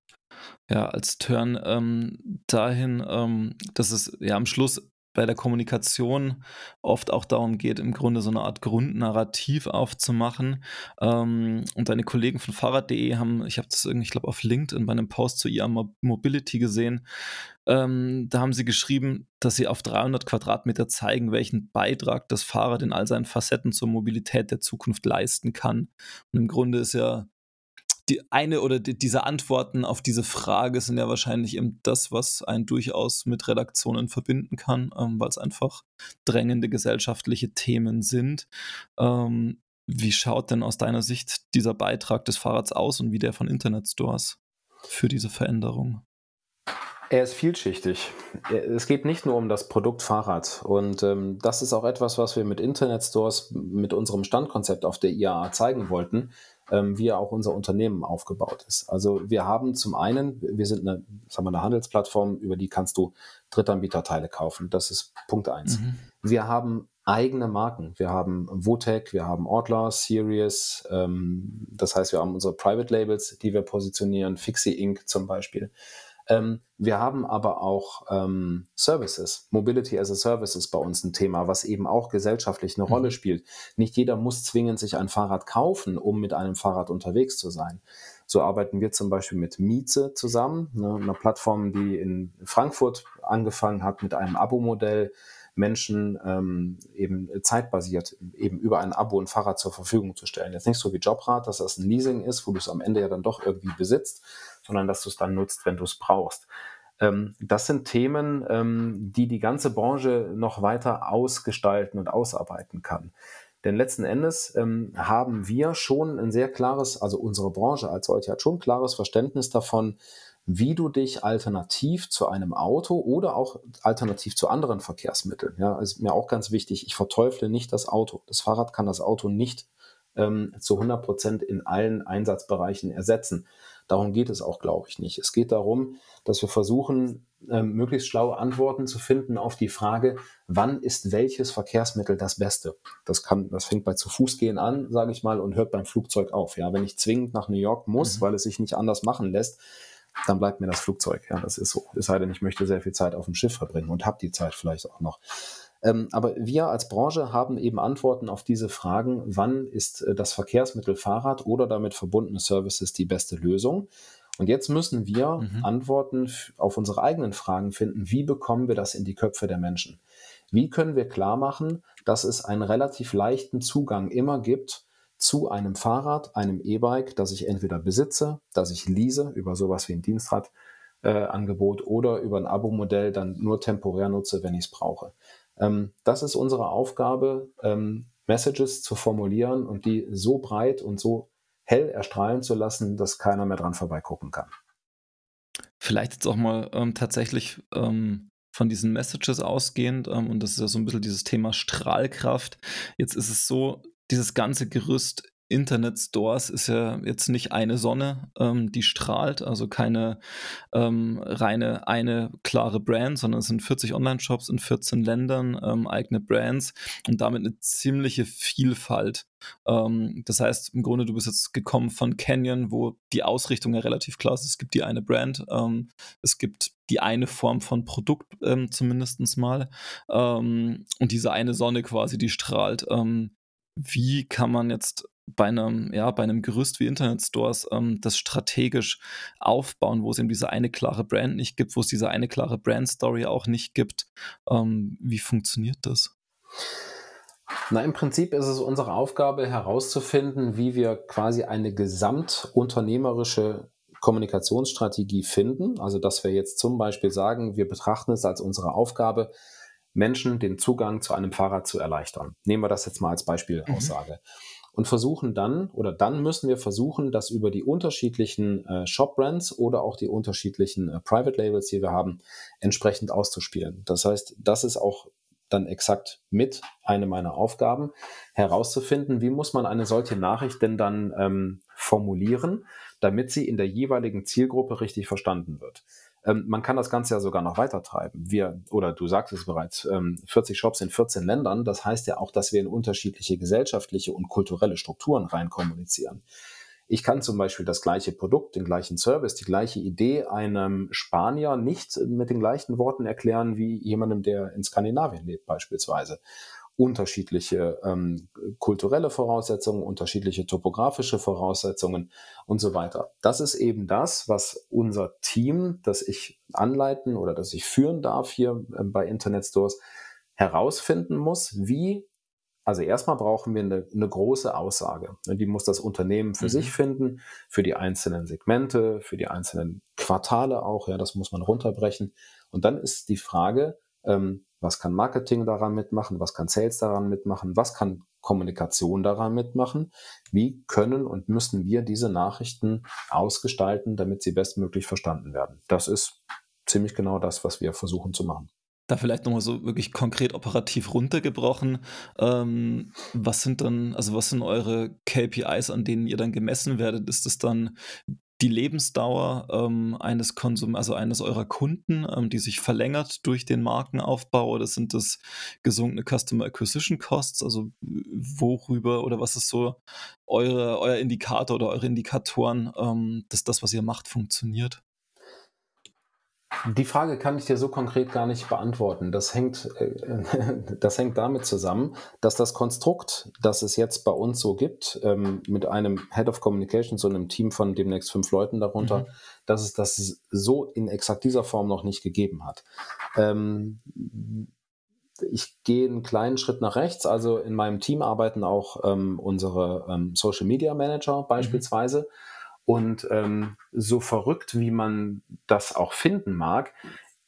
ja, als Turn ähm, dahin, ähm, dass es ja am Schluss bei der Kommunikation oft auch darum geht, im Grunde so eine Art Grundnarrativ aufzumachen. Ähm, und deine Kollegen von Fahrrad.de haben, ich habe das irgendwie, ich glaube, auf LinkedIn bei einem Post zu IA Mobility gesehen. Ähm, da haben sie geschrieben, dass sie auf 300 Quadratmeter zeigen, welchen Beitrag das Fahrrad in all seinen Facetten zur Mobilität der Zukunft leisten kann. Und im Grunde ist ja die eine oder die, diese Antworten auf diese Frage sind ja wahrscheinlich eben das, was einen durchaus mit Redaktionen verbinden kann, ähm, weil es einfach drängende gesellschaftliche Themen sind. Ähm, wie schaut denn aus deiner Sicht dieser Beitrag des Fahrrads aus und wie der von Internetstores für diese Veränderung?
Er ist vielschichtig. Es geht nicht nur um das Produkt Fahrrad. Und ähm, das ist auch etwas, was wir mit Internetstores, mit unserem Standkonzept auf der IAA zeigen wollten ähm, wie auch unser Unternehmen aufgebaut ist. Also wir haben zum einen, wir sind eine, sagen wir, eine Handelsplattform, über die kannst du Drittanbieterteile kaufen. Das ist Punkt eins. Mhm. Wir haben eigene Marken. Wir haben Votec, wir haben Ortler, Sirius. Ähm, das heißt, wir haben unsere Private Labels, die wir positionieren, Fixie Inc. zum Beispiel. Ähm, wir haben aber auch ähm, Services. Mobility as a Service ist bei uns ein Thema, was eben auch gesellschaftlich eine mhm. Rolle spielt. Nicht jeder muss zwingend sich ein Fahrrad kaufen, um mit einem Fahrrad unterwegs zu sein. So arbeiten wir zum Beispiel mit Mieze zusammen, ne, einer Plattform, die in Frankfurt angefangen hat mit einem Abo-Modell, Menschen ähm, eben zeitbasiert eben über ein Abo ein Fahrrad zur Verfügung zu stellen. Jetzt nicht so wie Jobrad, dass das ein Leasing ist, wo du es am Ende ja dann doch irgendwie besitzt, sondern dass du es dann nutzt, wenn du es brauchst. Ähm, das sind Themen, ähm, die die ganze Branche noch weiter ausgestalten und ausarbeiten kann. Denn letzten Endes ähm, haben wir schon ein sehr klares, also unsere Branche als solche hat schon ein klares Verständnis davon, wie du dich alternativ zu einem Auto oder auch alternativ zu anderen Verkehrsmitteln, ja, ist mir auch ganz wichtig, ich verteufle nicht das Auto. Das Fahrrad kann das Auto nicht ähm, zu 100 Prozent in allen Einsatzbereichen ersetzen. Darum geht es auch, glaube ich, nicht. Es geht darum, dass wir versuchen, ähm, möglichst schlaue Antworten zu finden auf die Frage, wann ist welches Verkehrsmittel das Beste? Das kann, das fängt bei zu Fuß gehen an, sage ich mal, und hört beim Flugzeug auf. Ja, wenn ich zwingend nach New York muss, mhm. weil es sich nicht anders machen lässt, dann bleibt mir das Flugzeug. Ja, das ist so. Es sei denn, ich möchte sehr viel Zeit auf dem Schiff verbringen und habe die Zeit vielleicht auch noch. Ähm, aber wir als Branche haben eben Antworten auf diese Fragen, wann ist äh, das Verkehrsmittel Fahrrad oder damit verbundene Services die beste Lösung? Und jetzt müssen wir mhm. Antworten auf unsere eigenen Fragen finden. Wie bekommen wir das in die Köpfe der Menschen? Wie können wir klar machen, dass es einen relativ leichten Zugang immer gibt zu einem Fahrrad, einem E-Bike, das ich entweder besitze, das ich lease über sowas wie ein Dienstradangebot äh, oder über ein Abo-Modell dann nur temporär nutze, wenn ich es brauche. Ähm, das ist unsere Aufgabe, ähm, Messages zu formulieren und die so breit und so hell erstrahlen zu lassen, dass keiner mehr dran vorbeigucken kann.
Vielleicht jetzt auch mal ähm, tatsächlich ähm, von diesen Messages ausgehend, ähm, und das ist ja so ein bisschen dieses Thema Strahlkraft. Jetzt ist es so, dieses ganze Gerüst Internet-Stores ist ja jetzt nicht eine Sonne, ähm, die strahlt, also keine ähm, reine eine klare Brand, sondern es sind 40 Online-Shops in 14 Ländern, ähm, eigene Brands und damit eine ziemliche Vielfalt. Ähm, das heißt, im Grunde, du bist jetzt gekommen von Canyon, wo die Ausrichtung ja relativ klar ist. Es gibt die eine Brand, ähm, es gibt die eine Form von Produkt ähm, zumindest mal und diese eine Sonne quasi, die strahlt wie kann man jetzt bei einem, ja, bei einem Gerüst wie Internetstores ähm, das strategisch aufbauen, wo es eben diese eine klare Brand nicht gibt, wo es diese eine klare Brand-Story auch nicht gibt. Ähm, wie funktioniert das?
Na, im Prinzip ist es unsere Aufgabe herauszufinden, wie wir quasi eine gesamtunternehmerische Kommunikationsstrategie finden. Also, dass wir jetzt zum Beispiel sagen, wir betrachten es als unsere Aufgabe, Menschen den Zugang zu einem Fahrrad zu erleichtern. Nehmen wir das jetzt mal als Beispielaussage. Mhm und versuchen dann oder dann müssen wir versuchen, das über die unterschiedlichen äh, Shop-Brands oder auch die unterschiedlichen äh, Private Labels, die wir haben, entsprechend auszuspielen. Das heißt, das ist auch dann exakt mit eine meiner Aufgaben, herauszufinden, wie muss man eine solche Nachricht denn dann ähm, formulieren, damit sie in der jeweiligen Zielgruppe richtig verstanden wird. Ähm, man kann das Ganze ja sogar noch weiter treiben. Wir, oder du sagst es bereits, ähm, 40 Shops in 14 Ländern. Das heißt ja auch, dass wir in unterschiedliche gesellschaftliche und kulturelle Strukturen rein kommunizieren. Ich kann zum Beispiel das gleiche Produkt, den gleichen Service, die gleiche Idee einem Spanier nicht mit den gleichen Worten erklären wie jemandem, der in Skandinavien lebt beispielsweise unterschiedliche ähm, kulturelle Voraussetzungen, unterschiedliche topografische Voraussetzungen und so weiter. Das ist eben das, was unser Team, das ich anleiten oder das ich führen darf hier äh, bei Internet Stores, herausfinden muss, wie also erstmal brauchen wir eine, eine, große Aussage. Die muss das Unternehmen für mhm. sich finden, für die einzelnen Segmente, für die einzelnen Quartale auch. Ja, das muss man runterbrechen. Und dann ist die Frage, ähm, was kann Marketing daran mitmachen? Was kann Sales daran mitmachen? Was kann Kommunikation daran mitmachen? Wie können und müssen wir diese Nachrichten ausgestalten, damit sie bestmöglich verstanden werden? Das ist ziemlich genau das, was wir versuchen zu machen.
Da vielleicht nochmal so wirklich konkret operativ runtergebrochen. Ähm, was sind dann, also was sind eure KPIs, an denen ihr dann gemessen werdet? Ist es dann die Lebensdauer ähm, eines Konsum, also eines eurer Kunden, ähm, die sich verlängert durch den Markenaufbau oder sind das gesunkene Customer Acquisition Costs? Also worüber oder was ist so eure, euer Indikator oder eure Indikatoren, ähm, dass das, was ihr macht, funktioniert?
Die Frage kann ich dir so konkret gar nicht beantworten. Das hängt, äh, das hängt damit zusammen, dass das Konstrukt, das es jetzt bei uns so gibt, ähm, mit einem Head of Communication, so einem Team von demnächst fünf Leuten darunter, mhm. dass es das so in exakt dieser Form noch nicht gegeben hat. Ähm, ich gehe einen kleinen Schritt nach rechts. Also in meinem Team arbeiten auch ähm, unsere Social Media Manager mhm. beispielsweise. Mhm und ähm, so verrückt, wie man das auch finden mag,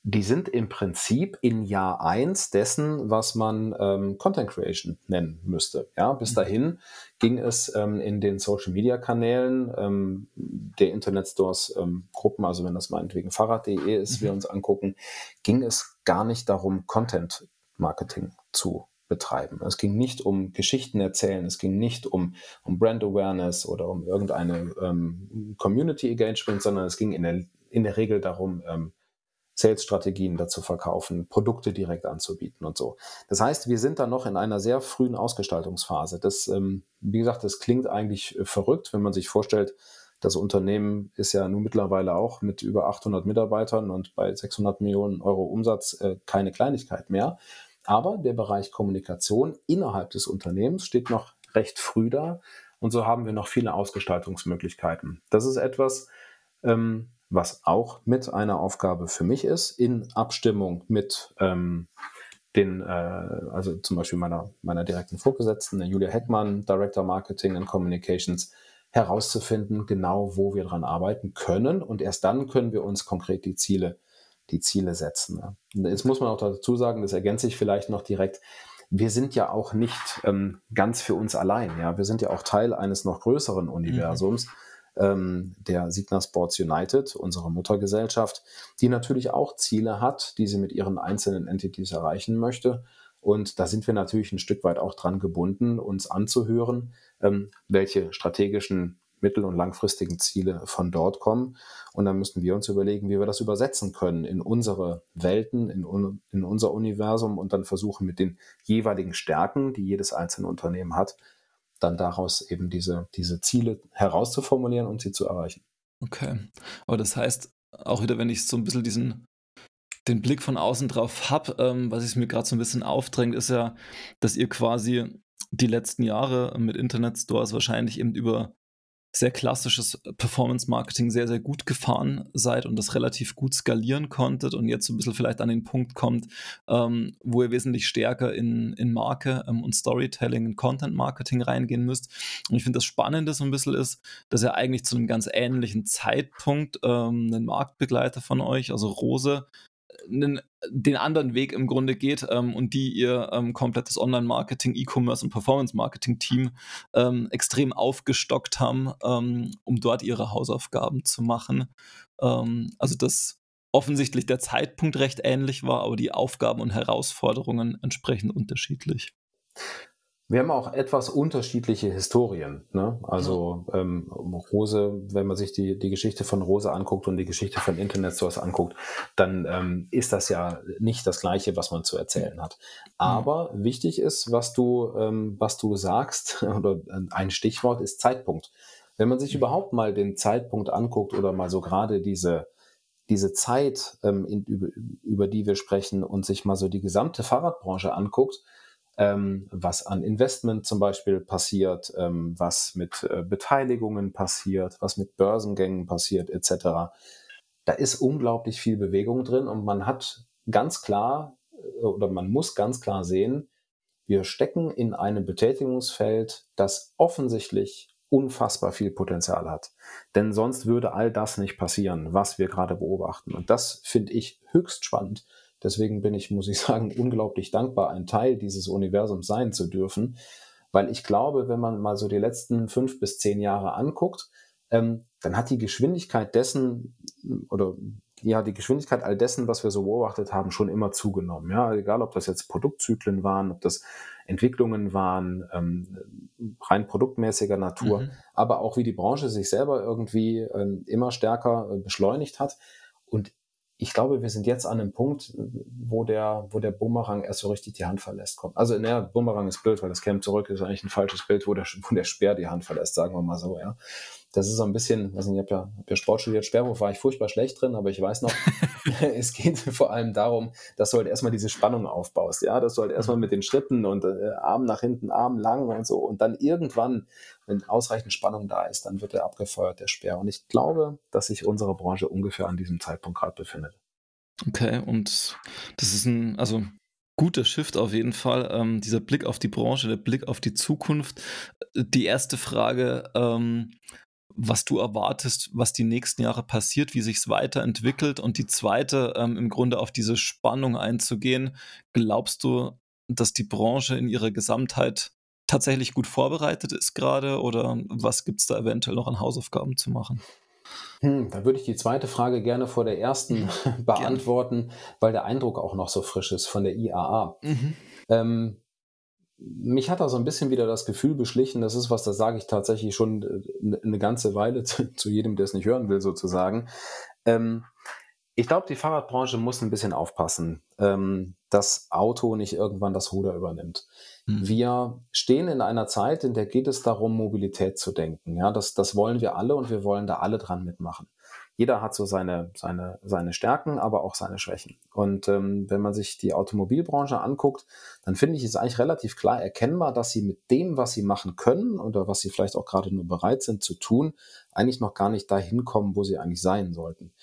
die sind im Prinzip in Jahr 1 dessen, was man ähm, Content Creation nennen müsste. Ja, bis mhm. dahin ging es ähm, in den Social Media Kanälen ähm, der Internet Stores ähm, Gruppen, also wenn das meinetwegen Fahrrad.de ist, mhm. wir uns angucken, ging es gar nicht darum, Content Marketing zu betreiben. Es ging nicht um Geschichten erzählen, es ging nicht um, um Brand Awareness oder um irgendeine ähm, Community Engagement, sondern es ging in der, in der Regel darum, ähm, Sales-Strategien dazu verkaufen, Produkte direkt anzubieten und so. Das heißt, wir sind da noch in einer sehr frühen Ausgestaltungsphase. Das, ähm, wie gesagt, das klingt eigentlich äh, verrückt, wenn man sich vorstellt, das Unternehmen ist ja nun mittlerweile auch mit über 800 Mitarbeitern und bei 600 Millionen Euro Umsatz äh, keine Kleinigkeit mehr. Aber der Bereich Kommunikation innerhalb des Unternehmens steht noch recht früh da und so haben wir noch viele Ausgestaltungsmöglichkeiten. Das ist etwas, ähm, was auch mit einer Aufgabe für mich ist, in Abstimmung mit ähm, den, äh, also zum Beispiel meiner, meiner direkten Vorgesetzten, Julia Heckmann, Director Marketing and Communications, herauszufinden, genau wo wir dran arbeiten können. Und erst dann können wir uns konkret die Ziele, die Ziele setzen. Jetzt muss man auch dazu sagen, das ergänze ich vielleicht noch direkt. Wir sind ja auch nicht ähm, ganz für uns allein. Ja, wir sind ja auch Teil eines noch größeren Universums. Mhm ähm, der Signa Sports United, unsere Muttergesellschaft, die natürlich auch Ziele hat, die sie mit ihren einzelnen Entities erreichen möchte. Und da sind wir natürlich ein Stück weit auch dran gebunden, uns anzuhören, ähm, welche strategischen mittel- und langfristigen Ziele von dort kommen. Und dann müssen wir uns überlegen, wie wir das übersetzen können in unsere Welten, in, un in unser Universum und dann versuchen mit den jeweiligen Stärken, die jedes einzelne Unternehmen hat, dann daraus eben diese, diese Ziele herauszuformulieren und sie zu erreichen.
Okay. Aber das heißt, auch wieder, wenn ich so ein bisschen diesen den Blick von außen drauf habe, ähm, was es mir gerade so ein bisschen aufdrängt, ist ja, dass ihr quasi die letzten Jahre mit Internetstores wahrscheinlich eben über sehr klassisches Performance-Marketing sehr, sehr gut gefahren seid und das relativ gut skalieren konntet und jetzt so ein bisschen vielleicht an den Punkt kommt, ähm, wo ihr wesentlich stärker in, in Marke ähm, und Storytelling und Content-Marketing reingehen müsst. Und ich finde, das Spannende so ein bisschen ist, dass ihr eigentlich zu einem ganz ähnlichen Zeitpunkt ähm, einen Marktbegleiter von euch, also Rose, einen, den anderen Weg im Grunde geht ähm, und die ihr ähm, komplettes Online-Marketing, E-Commerce und Performance-Marketing-Team ähm, extrem aufgestockt haben, ähm, um dort ihre Hausaufgaben zu machen. Ähm, also dass offensichtlich der Zeitpunkt recht ähnlich war, aber die Aufgaben und Herausforderungen entsprechend unterschiedlich.
Wir haben auch etwas unterschiedliche Historien. Ne? Also ähm, Rose, wenn man sich die, die Geschichte von Rose anguckt und die Geschichte von Internet Source anguckt, dann ähm, ist das ja nicht das Gleiche, was man zu erzählen hat. Aber mhm. wichtig ist, was du, ähm, was du sagst, oder ein Stichwort ist Zeitpunkt. Wenn man sich überhaupt mal den Zeitpunkt anguckt oder mal so gerade diese, diese Zeit, ähm, in, über, über die wir sprechen und sich mal so die gesamte Fahrradbranche anguckt, ähm, was an Investment zum Beispiel passiert, ähm, was mit äh, Beteiligungen passiert, was mit Börsengängen passiert, etc. Da ist unglaublich viel Bewegung drin und man hat ganz klar äh, oder man muss ganz klar sehen, wir stecken in einem Betätigungsfeld, das offensichtlich unfassbar viel Potenzial hat. Denn sonst würde all das nicht passieren, was wir gerade beobachten. Und das finde ich höchst spannend. Deswegen bin ich, muss ich sagen, unglaublich dankbar, ein Teil dieses Universums sein zu dürfen, weil ich glaube, wenn man mal so die letzten fünf bis zehn Jahre anguckt, ähm, dann hat die Geschwindigkeit dessen oder ja, die Geschwindigkeit all dessen, was wir so beobachtet haben, schon immer zugenommen. Ja, egal, ob das jetzt Produktzyklen waren, ob das Entwicklungen waren, ähm, rein produktmäßiger Natur, mhm. aber auch wie die Branche sich selber irgendwie ähm, immer stärker äh, beschleunigt hat. Und ich glaube, wir sind jetzt an einem Punkt, wo der, wo der Bumerang erst so richtig die Hand verlässt. Kommt. Also, naja, Bumerang ist blöd, weil das Camp zurück ist eigentlich ein falsches Bild, wo der, wo der Speer die Hand verlässt, sagen wir mal so, ja das ist so ein bisschen, weiß nicht, ich habe ja, hab ja Sport studiert, Sperrwurf war ich furchtbar schlecht drin, aber ich weiß noch, es geht vor allem darum, dass du halt erstmal diese Spannung aufbaust, ja, dass du halt erstmal mit den Schritten und äh, Arm nach hinten, Arm lang und so und dann irgendwann, wenn ausreichend Spannung da ist, dann wird er abgefeuert, der Speer. Und ich glaube, dass sich unsere Branche ungefähr an diesem Zeitpunkt gerade befindet.
Okay, und das ist ein, also guter Shift auf jeden Fall. Ähm, dieser Blick auf die Branche, der Blick auf die Zukunft. Die erste Frage, ähm, was du erwartest, was die nächsten Jahre passiert, wie sich es weiterentwickelt. Und die zweite, ähm, im Grunde auf diese Spannung einzugehen. Glaubst du, dass die Branche in ihrer Gesamtheit tatsächlich gut vorbereitet ist gerade oder was gibt es da eventuell noch an Hausaufgaben zu machen?
Hm, da würde ich die zweite Frage gerne vor der ersten beantworten, weil der Eindruck auch noch so frisch ist von der IAA. Mhm. Ähm, mich hat da so ein bisschen wieder das Gefühl beschlichen, das ist was, das sage ich tatsächlich schon äh, eine ganze Weile zu, zu jedem, der es nicht hören will, sozusagen. Ähm, ich glaube, die Fahrradbranche muss ein bisschen aufpassen, ähm, dass Auto nicht irgendwann das Ruder übernimmt. Hm. Wir stehen in einer Zeit, in der geht es darum, Mobilität zu denken. Ja, das, das wollen wir alle und wir wollen da alle dran mitmachen. Jeder hat so seine, seine, seine Stärken, aber auch seine Schwächen. Und ähm, wenn man sich die Automobilbranche anguckt, dann finde ich es eigentlich relativ klar erkennbar, dass sie mit dem, was sie machen können oder was sie vielleicht auch gerade nur bereit sind zu tun, eigentlich noch gar nicht dahin kommen, wo sie eigentlich sein sollten.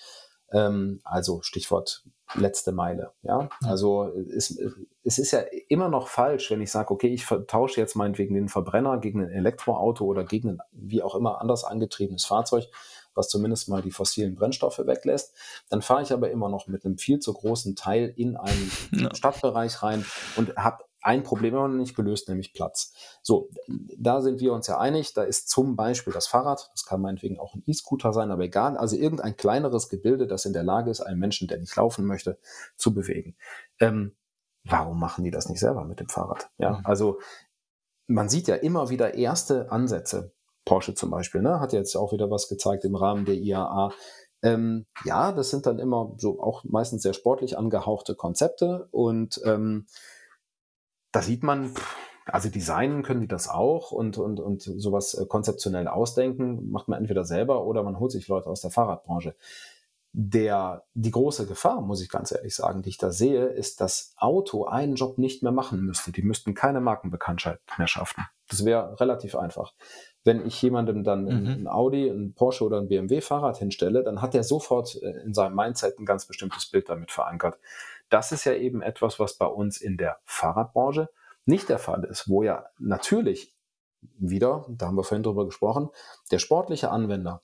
Ähm, also Stichwort letzte Meile. Ja, also es, es ist ja immer noch falsch, wenn ich sage, okay, ich tausche jetzt meinetwegen den Verbrenner gegen ein Elektroauto oder gegen ein wie auch immer anders angetriebenes Fahrzeug, was zumindest mal die fossilen Brennstoffe weglässt. Dann fahre ich aber immer noch mit einem viel zu großen Teil in einen ja. Stadtbereich rein und habe ein Problem immer noch nicht gelöst, nämlich Platz. So, da sind wir uns ja einig. Da ist zum Beispiel das Fahrrad, das kann meinetwegen auch ein E-Scooter sein, aber egal. Also irgendein kleineres Gebilde, das in der Lage ist, einen Menschen, der nicht laufen möchte, zu bewegen. Ähm, warum machen die das nicht selber mit dem Fahrrad? Ja, mhm. also man sieht ja immer wieder erste Ansätze. Porsche zum Beispiel, ne, hat jetzt auch wieder was gezeigt im Rahmen der IAA. Ähm, ja, das sind dann immer so auch meistens sehr sportlich angehauchte Konzepte und ähm, da sieht man, also designen können die das auch und, und, und sowas äh, konzeptionell ausdenken, macht man entweder selber oder man holt sich Leute aus der Fahrradbranche. Der, die große Gefahr, muss ich ganz ehrlich sagen, die ich da sehe, ist, dass Auto einen Job nicht mehr machen müsste. Die müssten keine Markenbekanntheit mehr schaffen. Das wäre relativ einfach. Wenn ich jemandem dann mhm. ein Audi, ein Porsche oder ein BMW Fahrrad hinstelle, dann hat er sofort äh, in seinem Mindset ein ganz bestimmtes Bild damit verankert das ist ja eben etwas, was bei uns in der Fahrradbranche nicht der Fall ist, wo ja natürlich wieder, da haben wir vorhin drüber gesprochen, der sportliche Anwender,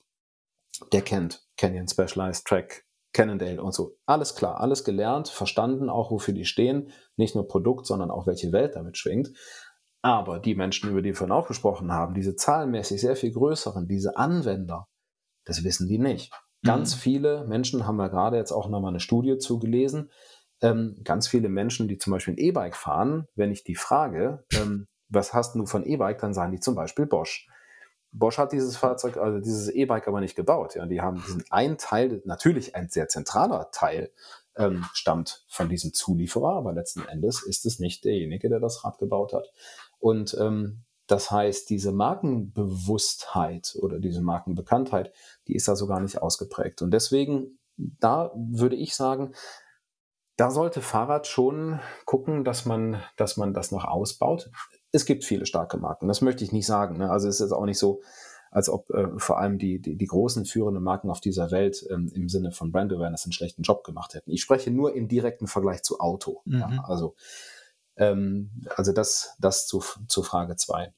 der kennt Canyon Specialized Track, Cannondale und so. Alles klar, alles gelernt, verstanden, auch wofür die stehen. Nicht nur Produkt, sondern auch welche Welt damit schwingt. Aber die Menschen, über die wir vorhin auch gesprochen haben, diese zahlenmäßig sehr viel größeren, diese Anwender, das wissen die nicht. Ganz mhm. viele Menschen haben wir gerade jetzt auch nochmal eine Studie zugelesen, ähm, ganz viele Menschen, die zum Beispiel ein E-Bike fahren, wenn ich die frage, ähm, was hast du von E-Bike, dann sagen die zum Beispiel Bosch. Bosch hat dieses Fahrzeug, also dieses E-Bike aber nicht gebaut. Ja, die haben diesen ein Teil, natürlich ein sehr zentraler Teil, ähm, stammt von diesem Zulieferer, aber letzten Endes ist es nicht derjenige, der das Rad gebaut hat. Und ähm, das heißt, diese Markenbewusstheit oder diese Markenbekanntheit, die ist da so gar nicht ausgeprägt. Und deswegen, da würde ich sagen, da sollte Fahrrad schon gucken, dass man, dass man das noch ausbaut. Es gibt viele starke Marken, das möchte ich nicht sagen. Ne? Also es ist auch nicht so, als ob äh, vor allem die, die, die, großen führenden Marken auf dieser Welt ähm, im Sinne von Brand Awareness einen schlechten Job gemacht hätten. Ich spreche nur im direkten Vergleich zu Auto. Mhm. Ja, also ähm, also das, das zu, zu Frage zwei.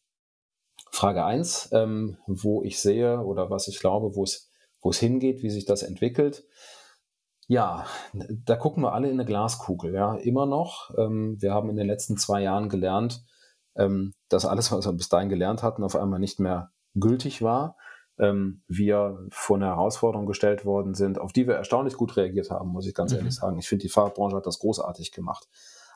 Frage eins, ähm, wo ich sehe oder was ich glaube, wo es, wo es hingeht, wie sich das entwickelt. Ja, da gucken wir alle in eine Glaskugel, ja, immer noch. Ähm, wir haben in den letzten zwei Jahren gelernt, ähm, dass alles, was wir bis dahin gelernt hatten, auf einmal nicht mehr gültig war. Ähm, wir vor eine Herausforderung gestellt worden sind, auf die wir erstaunlich gut reagiert haben, muss ich ganz mhm. ehrlich sagen. Ich finde, die Fahrradbranche hat das großartig gemacht.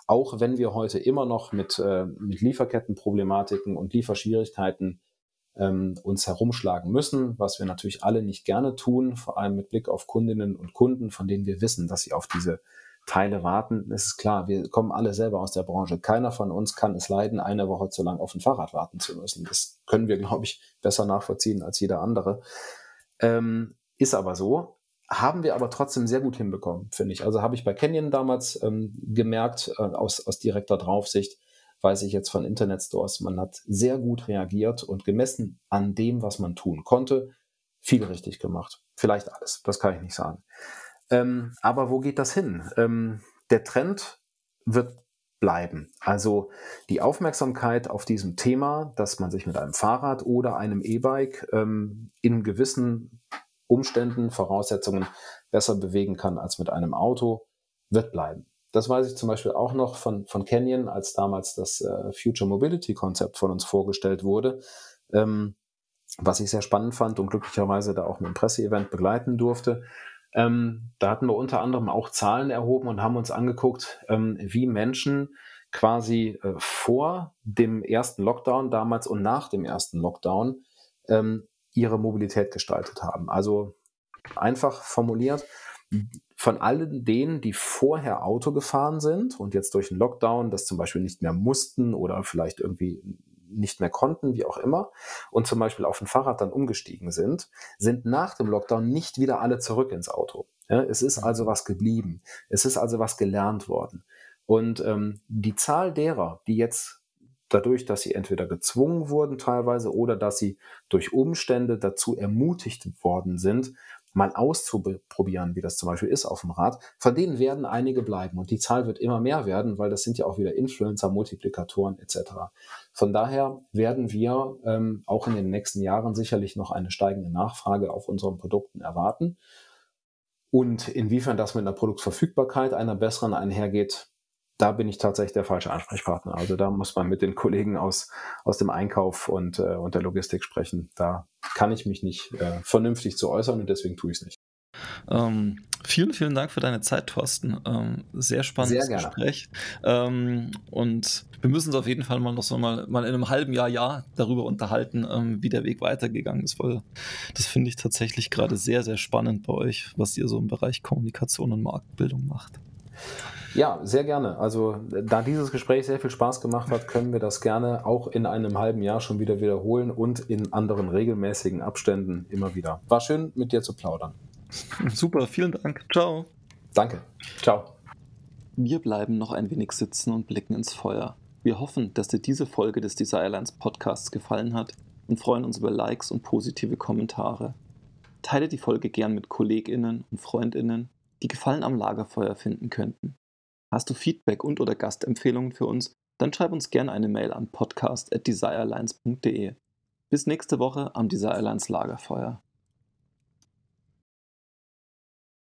Auch wenn wir heute immer noch mit, äh, mit Lieferkettenproblematiken und Lieferschwierigkeiten ähm, uns herumschlagen müssen, was wir natürlich alle nicht gerne tun, vor allem mit Blick auf Kundinnen und Kunden, von denen wir wissen, dass sie auf diese Teile warten. Es ist klar, wir kommen alle selber aus der Branche. Keiner von uns kann es leiden, eine Woche zu lang auf ein Fahrrad warten zu müssen. Das können wir, glaube ich, besser nachvollziehen als jeder andere. Ähm, ist aber so. Haben wir aber trotzdem sehr gut hinbekommen, finde ich. Also habe ich bei Canyon damals ähm, gemerkt, äh, aus, aus direkter Draufsicht, weiß ich jetzt von Internetstores, man hat sehr gut reagiert und gemessen an dem, was man tun konnte, viel richtig gemacht. Vielleicht alles, das kann ich nicht sagen. Ähm, aber wo geht das hin? Ähm, der Trend wird bleiben. Also die Aufmerksamkeit auf diesem Thema, dass man sich mit einem Fahrrad oder einem E-Bike ähm, in gewissen Umständen, Voraussetzungen besser bewegen kann als mit einem Auto, wird bleiben. Das weiß ich zum Beispiel auch noch von, von Canyon, als damals das äh, Future Mobility Konzept von uns vorgestellt wurde, ähm, was ich sehr spannend fand und glücklicherweise da auch mit einem Presseevent begleiten durfte. Ähm, da hatten wir unter anderem auch Zahlen erhoben und haben uns angeguckt, ähm, wie Menschen quasi äh, vor dem ersten Lockdown damals und nach dem ersten Lockdown ähm, ihre Mobilität gestaltet haben. Also einfach formuliert, von allen denen, die vorher Auto gefahren sind und jetzt durch den Lockdown das zum Beispiel nicht mehr mussten oder vielleicht irgendwie nicht mehr konnten, wie auch immer, und zum Beispiel auf ein Fahrrad dann umgestiegen sind, sind nach dem Lockdown nicht wieder alle zurück ins Auto. Ja, es ist mhm. also was geblieben. Es ist also was gelernt worden. Und ähm, die Zahl derer, die jetzt dadurch, dass sie entweder gezwungen wurden teilweise oder dass sie durch Umstände dazu ermutigt worden sind, mal auszuprobieren, wie das zum Beispiel ist auf dem Rad, von denen werden einige bleiben und die Zahl wird immer mehr werden, weil das sind ja auch wieder Influencer, Multiplikatoren etc. Von daher werden wir ähm, auch in den nächsten Jahren sicherlich noch eine steigende Nachfrage auf unseren Produkten erwarten. Und inwiefern das mit einer Produktverfügbarkeit einer besseren einhergeht, da bin ich tatsächlich der falsche Ansprechpartner. Also da muss man mit den Kollegen aus, aus dem Einkauf und, äh, und der Logistik sprechen. Da kann ich mich nicht äh, vernünftig zu äußern und deswegen tue ich es nicht.
Ähm, vielen, vielen Dank für deine Zeit, Thorsten. Ähm, sehr spannendes sehr Gespräch. Ähm, und wir müssen uns auf jeden Fall mal noch so mal, mal in einem halben Jahr, Jahr darüber unterhalten, ähm, wie der Weg weitergegangen ist, weil das finde ich tatsächlich gerade sehr, sehr spannend bei euch, was ihr so im Bereich Kommunikation und Marktbildung macht.
Ja, sehr gerne. Also da dieses Gespräch sehr viel Spaß gemacht hat, können wir das gerne auch in einem halben Jahr schon wieder wiederholen und in anderen regelmäßigen Abständen immer wieder. War schön, mit dir zu plaudern.
Super, vielen Dank. Ciao.
Danke. Ciao.
Wir bleiben noch ein wenig sitzen und blicken ins Feuer. Wir hoffen, dass dir diese Folge des Desirelines Podcasts gefallen hat und freuen uns über Likes und positive Kommentare. Teile die Folge gern mit KollegInnen und FreundInnen, die Gefallen am Lagerfeuer finden könnten. Hast du Feedback und oder Gastempfehlungen für uns? Dann schreib uns gerne eine Mail an podcast.desirelines.de. Bis nächste Woche am Desirelines Lagerfeuer.